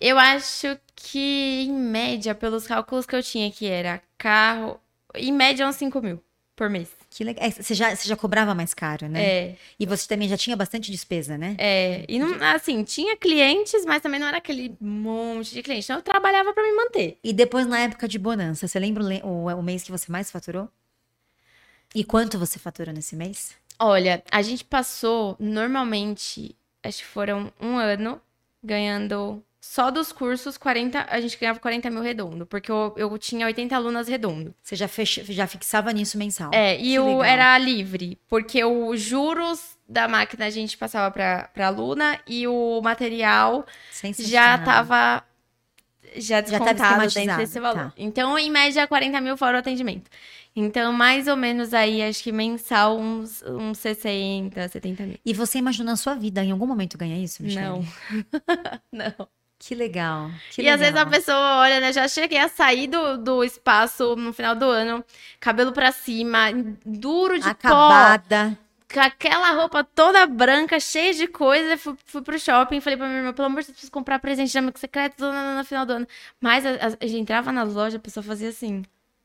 eu acho que em média, pelos cálculos que eu tinha, que era carro, em média uns 5 mil por mês. Que legal. É, você, já, você já cobrava mais caro, né? É, E você também já tinha bastante despesa, né? é. E não, assim, tinha clientes, mas também não era aquele monte de clientes. Então eu trabalhava pra me manter. E depois, na época de bonança, você lembra o, o, o mês que você mais faturou? E quanto você faturou nesse mês? Olha, a gente passou normalmente, acho que foram um ano ganhando só dos cursos 40, a gente ganhava 40 mil redondo, porque eu, eu tinha 80 alunas redondo. Você já, fech... já fixava nisso mensal? É, e legal. era livre, porque os juros da máquina a gente passava pra, pra aluna e o material já tava já tava descontado dentro esquematizado, desse valor. tá. Então, em média, 40 mil fora o atendimento. Então, mais ou menos aí, acho que mensal, uns, uns 60, 70 mil. E você imaginou na sua vida, em algum momento, ganhar isso, Michele? Não. Não. Que legal. Que e às vezes a legal. pessoa olha, né? Já cheguei a sair do, do espaço no final do ano, cabelo pra cima, duro de pó, Acabada. com aquela roupa toda branca, cheia de coisa. Fui, fui pro shopping, falei pra minha irmã, pelo amor de Deus, preciso comprar presente de amigo secreto no, final do ano. Mas a, a- a gente entrava nas lojas, a pessoa fazia assim.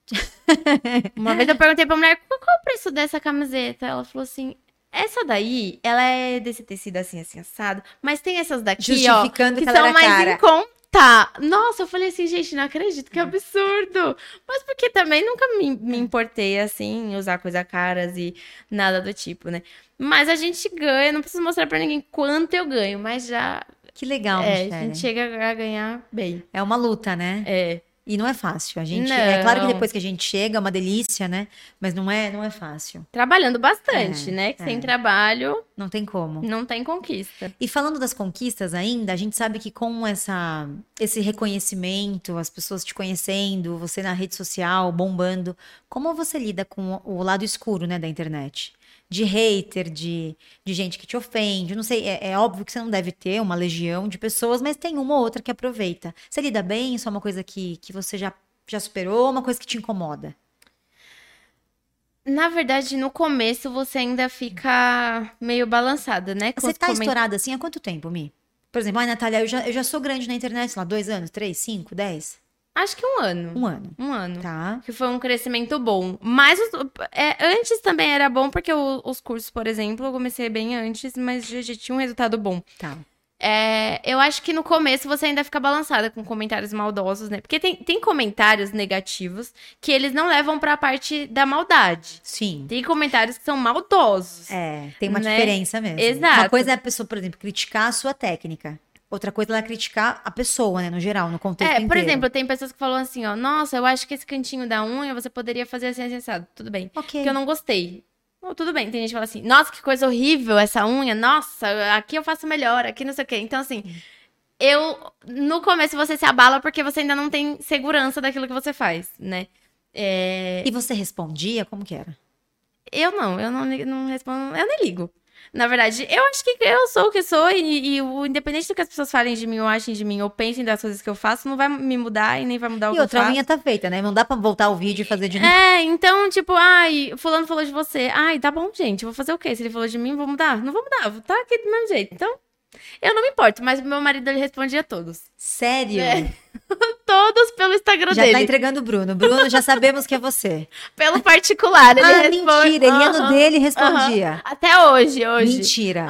Uma vez eu perguntei pra mulher, qual, qual é o preço dessa camiseta? Ela falou assim, essa daí, ela é desse tecido assim, assim, assado, mas tem essas daqui, ó, que que são mais cara. em conta. Nossa, eu falei assim, gente, não acredito, que absurdo. Mas porque também nunca me, me importei, assim, usar coisa caras e nada do tipo, né? Mas a gente ganha, não preciso mostrar pra ninguém quanto eu ganho, mas já, Que legal, é, a Michele. gente chega a ganhar bem. É uma luta, né? É, E não é fácil. A gente, é claro que Não. depois que a gente chega, é uma delícia, né? Mas não é, não é fácil. trabalhando bastante, É, né? Que é. sem trabalho Não tem como. não tem conquista. E falando das conquistas ainda, a gente sabe que com essa, esse reconhecimento, as pessoas te conhecendo, você na rede social bombando, como você lida com o lado escuro, né, da internet? De hater, de, de gente que te ofende. Não sei, é, é óbvio que você não deve ter uma legião de pessoas, mas tem uma ou outra que aproveita. Você lida bem? Isso é uma coisa que, que você já, já superou ou uma coisa que te incomoda? Na verdade, no começo você ainda fica meio balançada, né? com Você tá comen- estourada assim há quanto tempo, Mi? Por exemplo, ai, Natália, eu já, eu já sou grande na internet, sei lá, dois anos, três, cinco, dez? Acho que um ano. Um ano. Um ano. Tá. Que foi um crescimento bom. Mas é, antes também era bom, porque o- os cursos, por exemplo, eu comecei bem antes, mas já, já tinha um resultado bom. Tá. É, eu acho que no começo você ainda fica balançada com comentários maldosos, né? Porque tem, tem comentários negativos que eles não levam pra parte da maldade. Sim. Tem comentários que são maldosos. É, tem uma Né? diferença mesmo. Exato. Uma coisa é a pessoa, por exemplo, criticar a sua técnica. Outra coisa é criticar a pessoa, né, no geral, no contexto É, por inteiro. exemplo, tem pessoas que falam assim, ó, nossa, eu acho que esse cantinho da unha você poderia fazer assim, assim, assado. Tudo bem. Ok. Porque eu não gostei. Tudo bem, tem gente que fala assim, nossa, que coisa horrível essa unha, nossa, aqui eu faço melhor, aqui não sei o quê. Então, assim, eu. No começo você se abala porque você ainda não tem segurança daquilo que você faz, né? É, E você respondia? Como que era? eu não, eu não, não respondo, eu nem ligo. Na verdade, eu acho que eu sou o que sou e, e o, independente do que as pessoas falem de mim ou achem de mim ou pensem das coisas que eu faço, não vai me mudar e nem vai mudar o E que outra eu faço. unha tá feita, né? Não dá pra voltar o vídeo e fazer de novo. É, então, tipo, ai, fulano falou de você. Ai, tá bom, gente, vou fazer o quê? Se ele falou de mim, vou mudar? Não vou mudar, vou estar aqui do mesmo jeito. Então, eu não me importo, mas meu marido, ele respondia a todos. Sério? É. Todos pelo Instagram Já dele. tá entregando o Bruno. Bruno, já sabemos que é você. Pelo particular, ele ah, responde. mentira. Ele ia no dele e respondia. Até hoje, hoje. Mentira.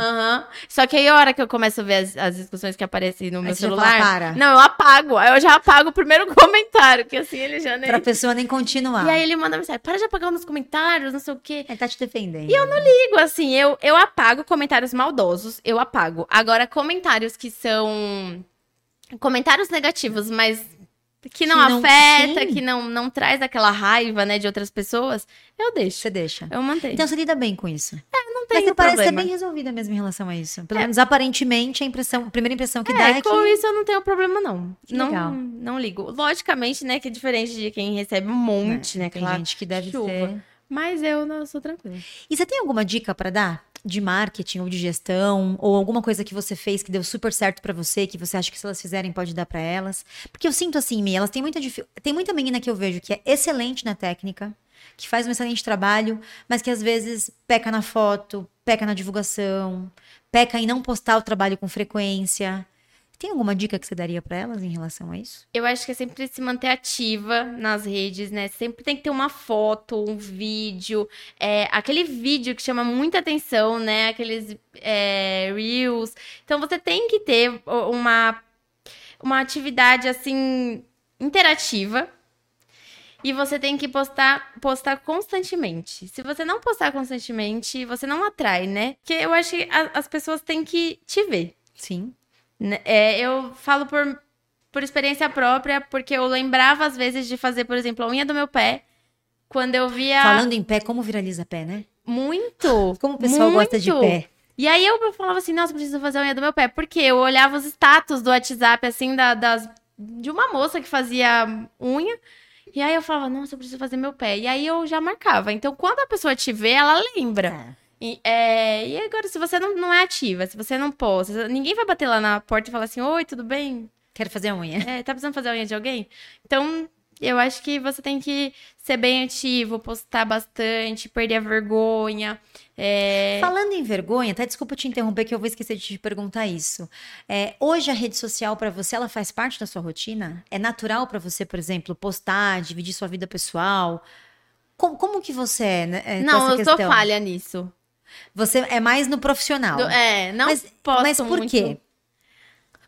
Só que aí a hora que eu começo a ver as, as discussões que aparecem no meu você já celular. fala, "Para." Não, eu apago. Aí eu já apago o primeiro comentário, que assim ele já nem. Pra pessoa nem continuar. E aí ele manda mensagem: para de apagar nos comentários, não sei o quê. Ele tá te defendendo. E eu não ligo, assim, eu, eu apago comentários maldosos, eu apago. Agora, comentários que são. Comentários negativos, mas que não, Que não- afeta, sim. que não, não traz aquela raiva, né, de outras pessoas, eu deixo. Você deixa. Eu mantenho. Então você lida bem com isso. não Mas tem você parece ser bem resolvida mesmo em relação a isso. Pelo menos aparentemente a impressão, a primeira impressão que dá É, é com que isso eu não tenho problema, não. Que não, legal. não ligo. Logicamente, né, que é diferente de quem recebe um monte, né, tem aquela gente que deve chuva. ser. Mas eu não eu sou tranquila. E você tem alguma dica pra dar de marketing ou de gestão ou alguma coisa que você fez que deu super certo pra você, que você acha que se elas fizerem pode dar pra elas? Porque eu sinto assim, Mi, elas têm muita difi- tem muita menina que eu vejo que é excelente na técnica, que faz um excelente trabalho, mas que às vezes peca na foto, peca na divulgação, peca em não postar o trabalho com frequência. Tem alguma dica que você daria pra elas em relação a isso? Eu acho que é sempre se manter ativa nas redes, né? Sempre tem que ter uma foto, um vídeo. é, aquele vídeo que chama muita atenção, né? Aqueles é, Reels. Então você tem que ter uma, uma atividade assim interativa. E você tem que postar, postar constantemente. Se você não postar constantemente, você não atrai, né? Porque eu acho que a- as pessoas têm que te ver. Sim. Né, é, eu falo por, por experiência própria, porque eu lembrava às vezes de fazer, por exemplo, a unha do meu pé. Quando eu via Falando em pé, como viraliza pé, né? muito. Como o pessoal gosta de muito. pé. E aí eu falava assim, nossa, preciso fazer a unha do meu pé. Porque eu olhava os status do WhatsApp, assim, da, das, de uma moça que fazia unha. E aí eu falava, nossa, eu preciso fazer meu pé. E aí eu já marcava. Então, quando a pessoa te vê, ela lembra. É. E, é, e agora, se você não, não é ativa, se você não posta, ninguém vai bater lá na porta e falar assim, oi, tudo bem? Quero fazer a unha. É, tá precisando fazer a unha de alguém? Então, eu acho que você tem que ser bem ativo, postar bastante, perder a vergonha. É... Falando em vergonha, até desculpa te interromper que eu vou esquecer de te perguntar isso. É, hoje a rede social pra você, ela faz parte da sua rotina? É natural pra você, por exemplo, postar, dividir sua vida pessoal? Como, como que você é, né, é, Não, eu sou questão? falha nisso. Você é mais no profissional. Do- é, não mas, posso mas por muito. quê?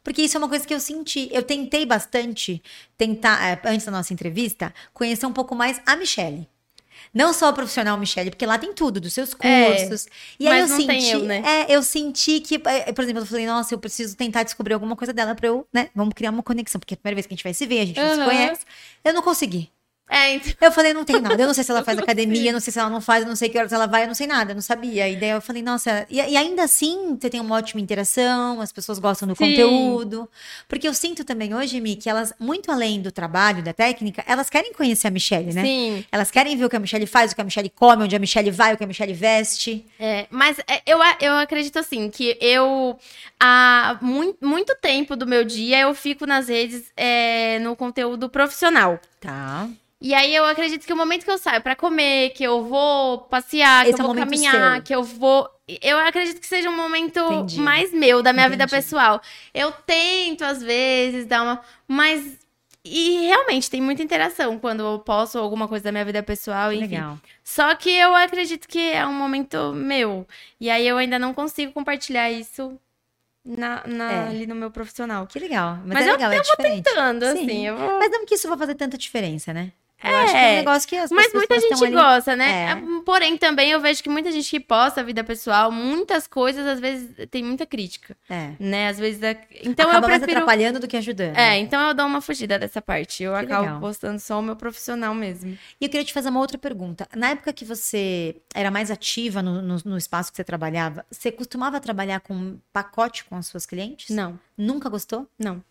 Porque isso é uma coisa que eu senti. Eu tentei bastante, tentar, é, antes da nossa entrevista, conhecer um pouco mais a Michelle. Não só a profissional Michelle, porque lá tem tudo, dos seus É, cursos. e aí eu senti, eu, né? é, eu senti que, é, por exemplo, eu falei, nossa, eu preciso tentar descobrir alguma coisa dela pra eu, né? Vamos criar uma conexão, porque é a primeira vez que a gente vai se ver, a gente não se conhece. Eu não consegui. É, então, Eu falei, não tem nada. Eu não sei se ela faz academia, eu não sei se ela não faz, eu não sei que horas ela vai, eu não sei nada, eu não sabia. E daí eu falei, nossa. E, e ainda assim, você tem uma ótima interação, as pessoas gostam do Sim. conteúdo. Porque eu sinto também hoje, Mi, que elas, muito além do trabalho, da técnica, elas querem conhecer a Michelle, né? sim. Elas querem ver o que a Michelle faz, o que a Michelle come, onde a Michelle vai, o que a Michelle veste. É, mas é, eu, eu acredito assim, que eu há muito, muito tempo do meu dia eu fico nas redes é, no conteúdo profissional. Tá. E aí eu acredito que o momento que eu saio pra comer, que eu vou passear, Esse que é eu vou caminhar, seu. que eu vou. Eu acredito que seja um momento Entendi. mais meu, da minha vida Entendi. pessoal. Eu tento, às vezes, dar uma. Mas. E realmente tem muita interação quando eu posto alguma coisa da minha vida pessoal, enfim. Legal. Só que eu acredito que é um momento meu. E aí eu ainda não consigo compartilhar isso na, na- É. ali no meu profissional. Que legal. Mas, Mas é eu- legal, é eu vou. Tentando, Sim. assim, eu vou. Mas não que isso vai fazer tanta diferença, né? Eu É, acho que é um negócio que as Mas muita gente ali- gosta, né? É. Porém, também eu vejo que muita gente que posta a vida pessoal, muitas coisas, às vezes, tem muita crítica, É. né? Às vezes. é- Então Acaba eu mais prefiro. atrapalhando do que ajudando. É, então eu dou uma fugida dessa parte. Eu Que acabo legal. postando só o meu profissional mesmo. E eu queria te fazer uma outra pergunta. Na época que você era mais ativa no, no- no espaço que você trabalhava, você costumava trabalhar com pacote com as suas clientes? Não, Nunca gostou? não.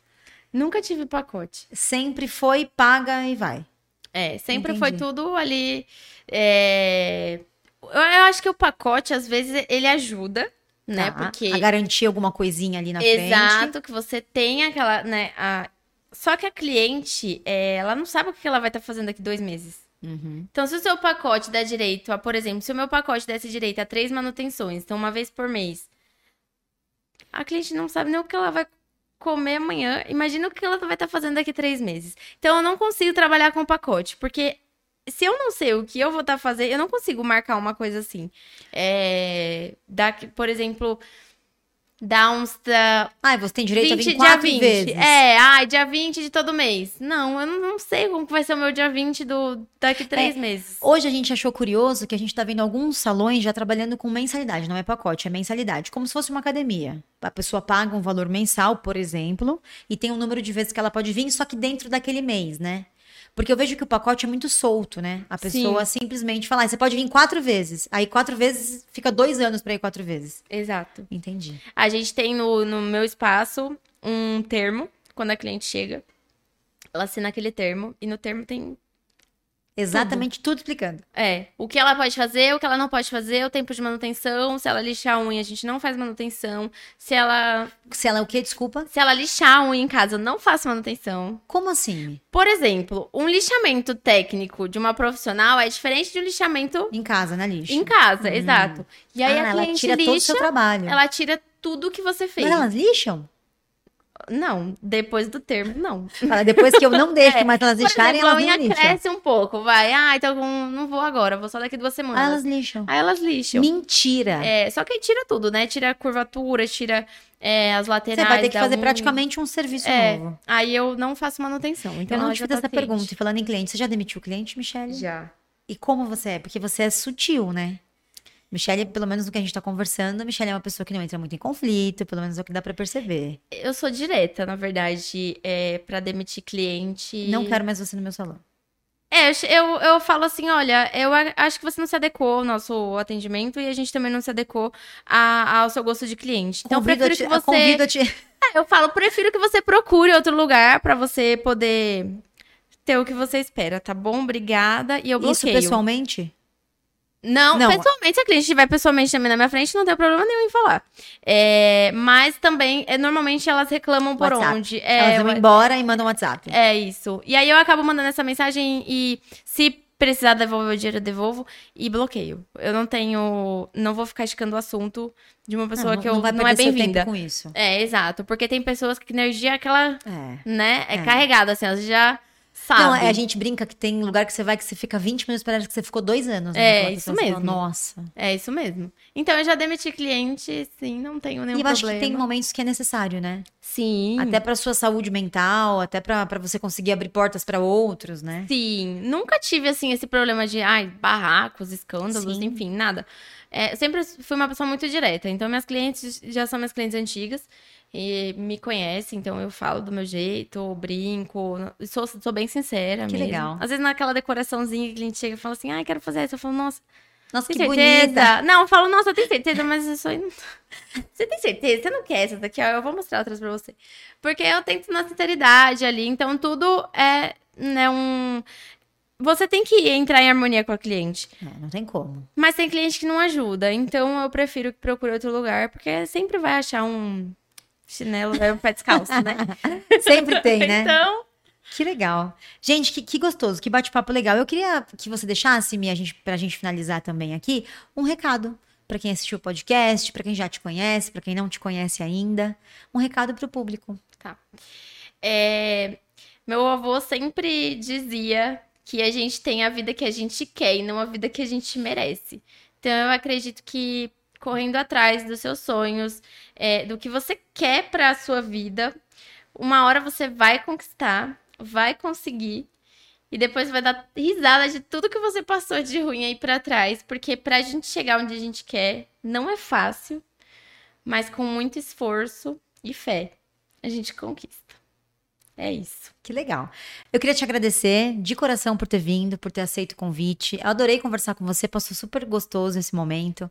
Nunca tive pacote. Sempre foi, paga e vai. É, sempre Entendi. foi tudo ali. é, Eu, acho que o pacote, às vezes, ele ajuda, né? Tá? Porque. A garantir alguma coisinha ali na frente. Exato, que você tem aquela, né? A... Só que a cliente, é, ela não sabe o que ela vai estar fazendo daqui dois meses. Uhum. Então, se o seu pacote dá direito a, por exemplo, se o meu pacote desse direito a três manutenções, então uma vez por mês, a cliente não sabe nem o que ela vai comer amanhã. Imagina o que ela vai estar fazendo daqui três meses. Então, eu não consigo trabalhar com pacote, porque se eu não sei o que eu vou estar fazendo, eu não consigo marcar uma coisa assim. É, dar, por exemplo, dar uns. da- Ah, você tem direito 20, a vir dia quatro 20. vezes. É, ai, dia 20 de todo mês. Não, eu não, não sei como vai ser o meu dia 20 do, daqui três meses. Hoje a gente achou curioso que a gente tá vendo alguns salões já trabalhando com mensalidade, não é pacote, é mensalidade, como se fosse uma academia. A pessoa paga um valor mensal, por exemplo, e tem um número de vezes que ela pode vir, só que dentro daquele mês, né? Porque eu vejo que o pacote é muito solto, né? A pessoa simplesmente fala, ah, você pode vir quatro vezes. Aí quatro vezes fica dois anos pra ir quatro vezes. Exato. Entendi. A gente tem no, no meu espaço um termo, quando a cliente chega. Ela assina aquele termo, e no termo tem. Exatamente tudo explicando. É, o que ela pode fazer, o que ela não pode fazer, o tempo de manutenção, se ela lixar a unha, a gente não faz manutenção. Se ela. Se ela é o quê? Desculpa. Se ela lixar a unha em casa, eu não faço manutenção. Como assim? Por exemplo, um lixamento técnico de uma profissional é diferente de um lixamento Em casa, na lixa. em casa, exato. E aí ah, a ela cliente tira lixa, todo o seu trabalho. ela tira tudo que você fez. Mas elas lixam? Não, depois do termo, não. Fala, depois que eu não deixo É, mais elas lixarem, exemplo, a elas não lixam. cresce um pouco, vai. Ah, então não vou agora, vou só daqui duas Ah, semanas. elas lixam. Aí elas lixam. Mentira. É, só que aí tira tudo, né? Tira a curvatura, tira é, as Você laterais. vai ter que fazer unha. praticamente um serviço É, novo. Aí eu não faço manutenção. Então eu não te fiz tá essa cliente. pergunta. E falando em cliente, você já demitiu o cliente, Michelle? Já. E como você é? Porque você é sutil, né? Michelle, pelo menos no que a gente tá conversando, Michelle é uma pessoa que não entra muito em conflito, pelo menos é o que dá pra perceber. Eu sou direta, na verdade, é, para demitir cliente. Não quero mais você no meu salão. É, eu, eu falo assim, olha, eu acho que você não se adequou ao nosso atendimento e a gente também não se adequou a- ao seu gosto de cliente. Então, eu Convido a prefiro te- que você... Convido a te... É, eu falo, prefiro que você procure outro lugar pra você poder ter o que você espera, tá bom? Obrigada. E eu bloqueio. Isso pessoalmente? Não, Não. pessoalmente, se a cliente estiver pessoalmente também na minha frente, não tem problema nenhum em falar. É, mas também, é, normalmente elas reclamam por WhatsApp. onde. É, Elas vão embora e mandam WhatsApp. é isso. E aí eu acabo mandando essa mensagem e se precisar devolver o dinheiro, eu devolvo e bloqueio. Eu não tenho. Não vou ficar esticando o assunto de uma pessoa não, que eu não vai não é bem-vinda. com isso. É, exato. Porque tem pessoas que energia é aquela, É. né, é, É. carregada, assim, elas já sabem. Não, é, a gente brinca que tem lugar que você vai que você fica 20 minutos parece que você ficou dois anos. né? É, isso você fala, mesmo. Nossa. É isso mesmo. Então eu já demiti cliente, sim, não tenho nenhum E eu acho que problema. tem momentos que é necessário, né? Sim. Até pra sua saúde mental, até pra pra você conseguir abrir portas pra outros, né? Sim, nunca tive assim esse problema de ai, barracos, escândalos, Sim. enfim, nada. É, sempre fui uma pessoa muito direta. Então, minhas clientes já são minhas clientes antigas e me conhecem, então eu falo do meu jeito, brinco, sou, sou bem sincera Que mesmo. legal. Às vezes naquela decoraçãozinha que o cliente chega e fala assim, ai, quero fazer isso. Eu falo, nossa, Nossa, tem que certeza? bonita. Não, eu falo, nossa, tem certeza, mas isso aí. Você tem certeza? Você não quer essa daqui? Ó, eu vou mostrar outras pra você. Porque eu tento na sinceridade ali, então tudo é, né, um. Você tem que entrar em harmonia com a cliente. É, não tem como. Mas tem cliente que não ajuda. Então eu prefiro que procure outro lugar, porque sempre vai achar um chinelo, é um pé descalço, né? Sempre tem, né? Então, Que legal. Gente, que, que gostoso, que bate-papo legal. Eu queria que você deixasse, Mia, a gente, pra gente finalizar também aqui, um recado para quem assistiu o podcast, para quem já te conhece, para quem não te conhece ainda. Um recado para o público. Tá. É, meu avô sempre dizia que a gente tem a vida que a gente quer e não a vida que a gente merece. Então eu acredito que correndo atrás dos seus sonhos, é, do que você quer para a sua vida, uma hora você vai conquistar, vai conseguir e depois vai dar risada de tudo que você passou de ruim aí para trás, porque pra gente chegar onde a gente quer, não é fácil, mas com muito esforço e fé, a gente conquista. É isso. Que legal. Eu queria te agradecer de coração por ter vindo, por ter aceito o convite. Eu adorei conversar com você, passou super gostoso esse momento.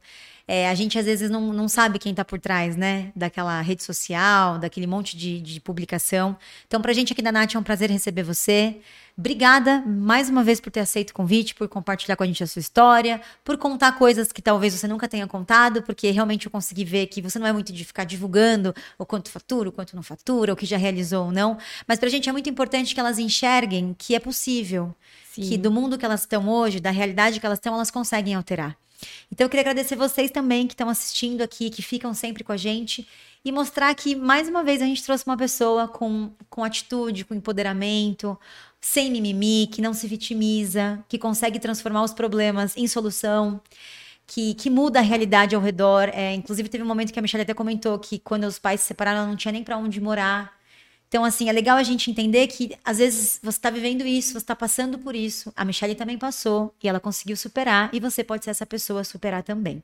É, a gente às vezes não, não sabe quem está por trás, né? Daquela rede social, daquele monte de, de publicação. Então, pra gente aqui da Nath é um prazer receber você. Obrigada mais uma vez por ter aceito o convite, por compartilhar com a gente a sua história, por contar coisas que talvez você nunca tenha contado, porque realmente eu consegui ver que você não é muito de ficar divulgando o quanto fatura, o quanto não fatura, o que já realizou ou não. Mas pra gente é muito importante que elas enxerguem que é possível, Sim. que do mundo que elas estão hoje, da realidade que elas estão, elas conseguem alterar. Então eu queria agradecer vocês também que estão assistindo aqui, que ficam sempre com a gente e mostrar que mais uma vez a gente trouxe uma pessoa com, com atitude, com empoderamento, sem mimimi, que não se vitimiza, que consegue transformar os problemas em solução. Que, que, muda a realidade ao redor. É, inclusive, teve um momento que a Michelle até comentou que quando os pais se separaram, ela não tinha nem para onde morar. Então, assim, é legal a gente entender que às vezes você está vivendo isso, você está passando por isso. A Michelle também passou e ela conseguiu superar, e você pode ser essa pessoa a superar também.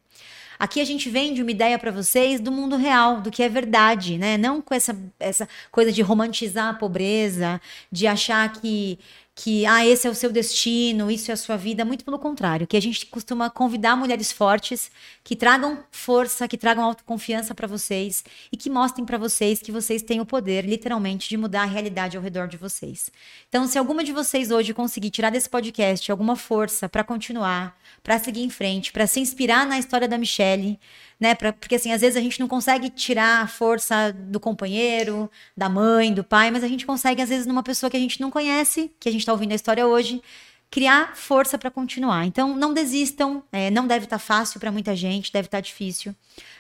Aqui a gente vende uma ideia para vocês do mundo real, do que é verdade, né? Não com essa, essa coisa de romantizar a pobreza, de achar que que ah, esse é o seu destino, isso é a sua vida, muito pelo contrário, que a gente costuma convidar mulheres fortes que tragam força, que tragam autoconfiança para vocês e que mostrem para vocês que vocês têm o poder, literalmente, de mudar a realidade ao redor de vocês. Então, se alguma de vocês hoje conseguir tirar desse podcast alguma força para continuar, para seguir em frente, para se inspirar na história da Michelle, né? Pra, porque assim, às vezes a gente não consegue tirar a força do companheiro, da mãe, do pai, mas a gente consegue, às vezes, numa pessoa que a gente não conhece, que a gente está ouvindo a história hoje, criar força para continuar. Então, não desistam, é, não deve estar tá fácil para muita gente, deve estar tá difícil.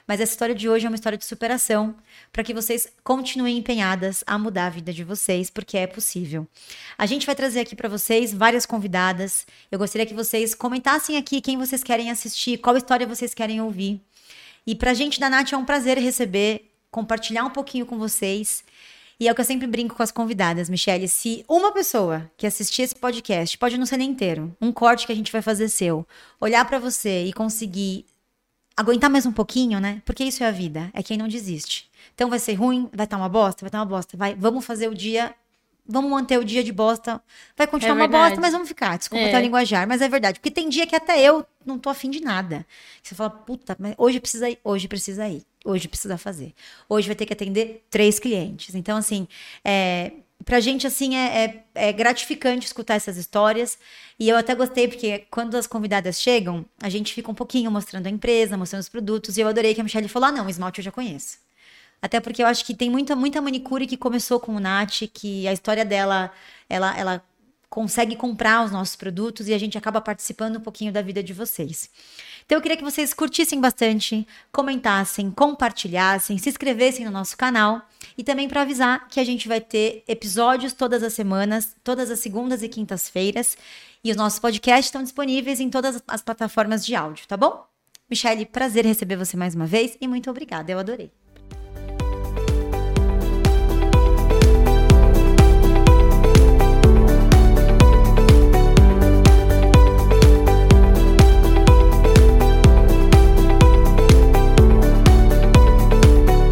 Mas essa história de hoje é uma história de superação para que vocês continuem empenhadas a mudar a vida de vocês, porque é possível. A gente vai trazer aqui para vocês várias convidadas. Eu gostaria que vocês comentassem aqui quem vocês querem assistir, qual história vocês querem ouvir. E pra gente da Nath é um prazer receber, compartilhar um pouquinho com vocês. E é o que eu sempre brinco com as convidadas, Michelle. Se uma pessoa que assistir esse podcast, pode não ser nem inteiro, um corte que a gente vai fazer seu, olhar para você e conseguir aguentar mais um pouquinho, né? Porque isso é a vida, é quem não desiste. Então vai ser ruim, vai estar tá uma bosta, vai estar tá uma bosta. Vai, vamos fazer o dia vamos manter o dia de bosta. Vai continuar é uma bosta, mas vamos ficar. Desculpa é. o linguajar, mas é verdade. Porque tem dia que até eu não tô afim de nada. Você fala, puta, mas hoje precisa ir, hoje precisa ir, hoje precisa fazer. Hoje vai ter que atender três clientes. Então, assim, é, pra gente, assim, é, é, é gratificante escutar essas histórias. E eu até gostei, porque quando as convidadas chegam, a gente fica um pouquinho mostrando a empresa, mostrando os produtos. E eu adorei que a Michelle falou: ah, não, esmalte eu já conheço. Até porque eu acho que tem muita, muita manicure que começou com o Nath, que a história dela, ela, ela consegue comprar os nossos produtos e a gente acaba participando um pouquinho da vida de vocês. Então eu queria que vocês curtissem bastante, comentassem, compartilhassem, se inscrevessem no nosso canal e também para avisar que a gente vai ter episódios todas as semanas, todas as segundas e quintas-feiras, e os nossos podcasts estão disponíveis em todas as plataformas de áudio, tá bom? Michelle, prazer receber você mais uma vez e muito obrigada, eu adorei.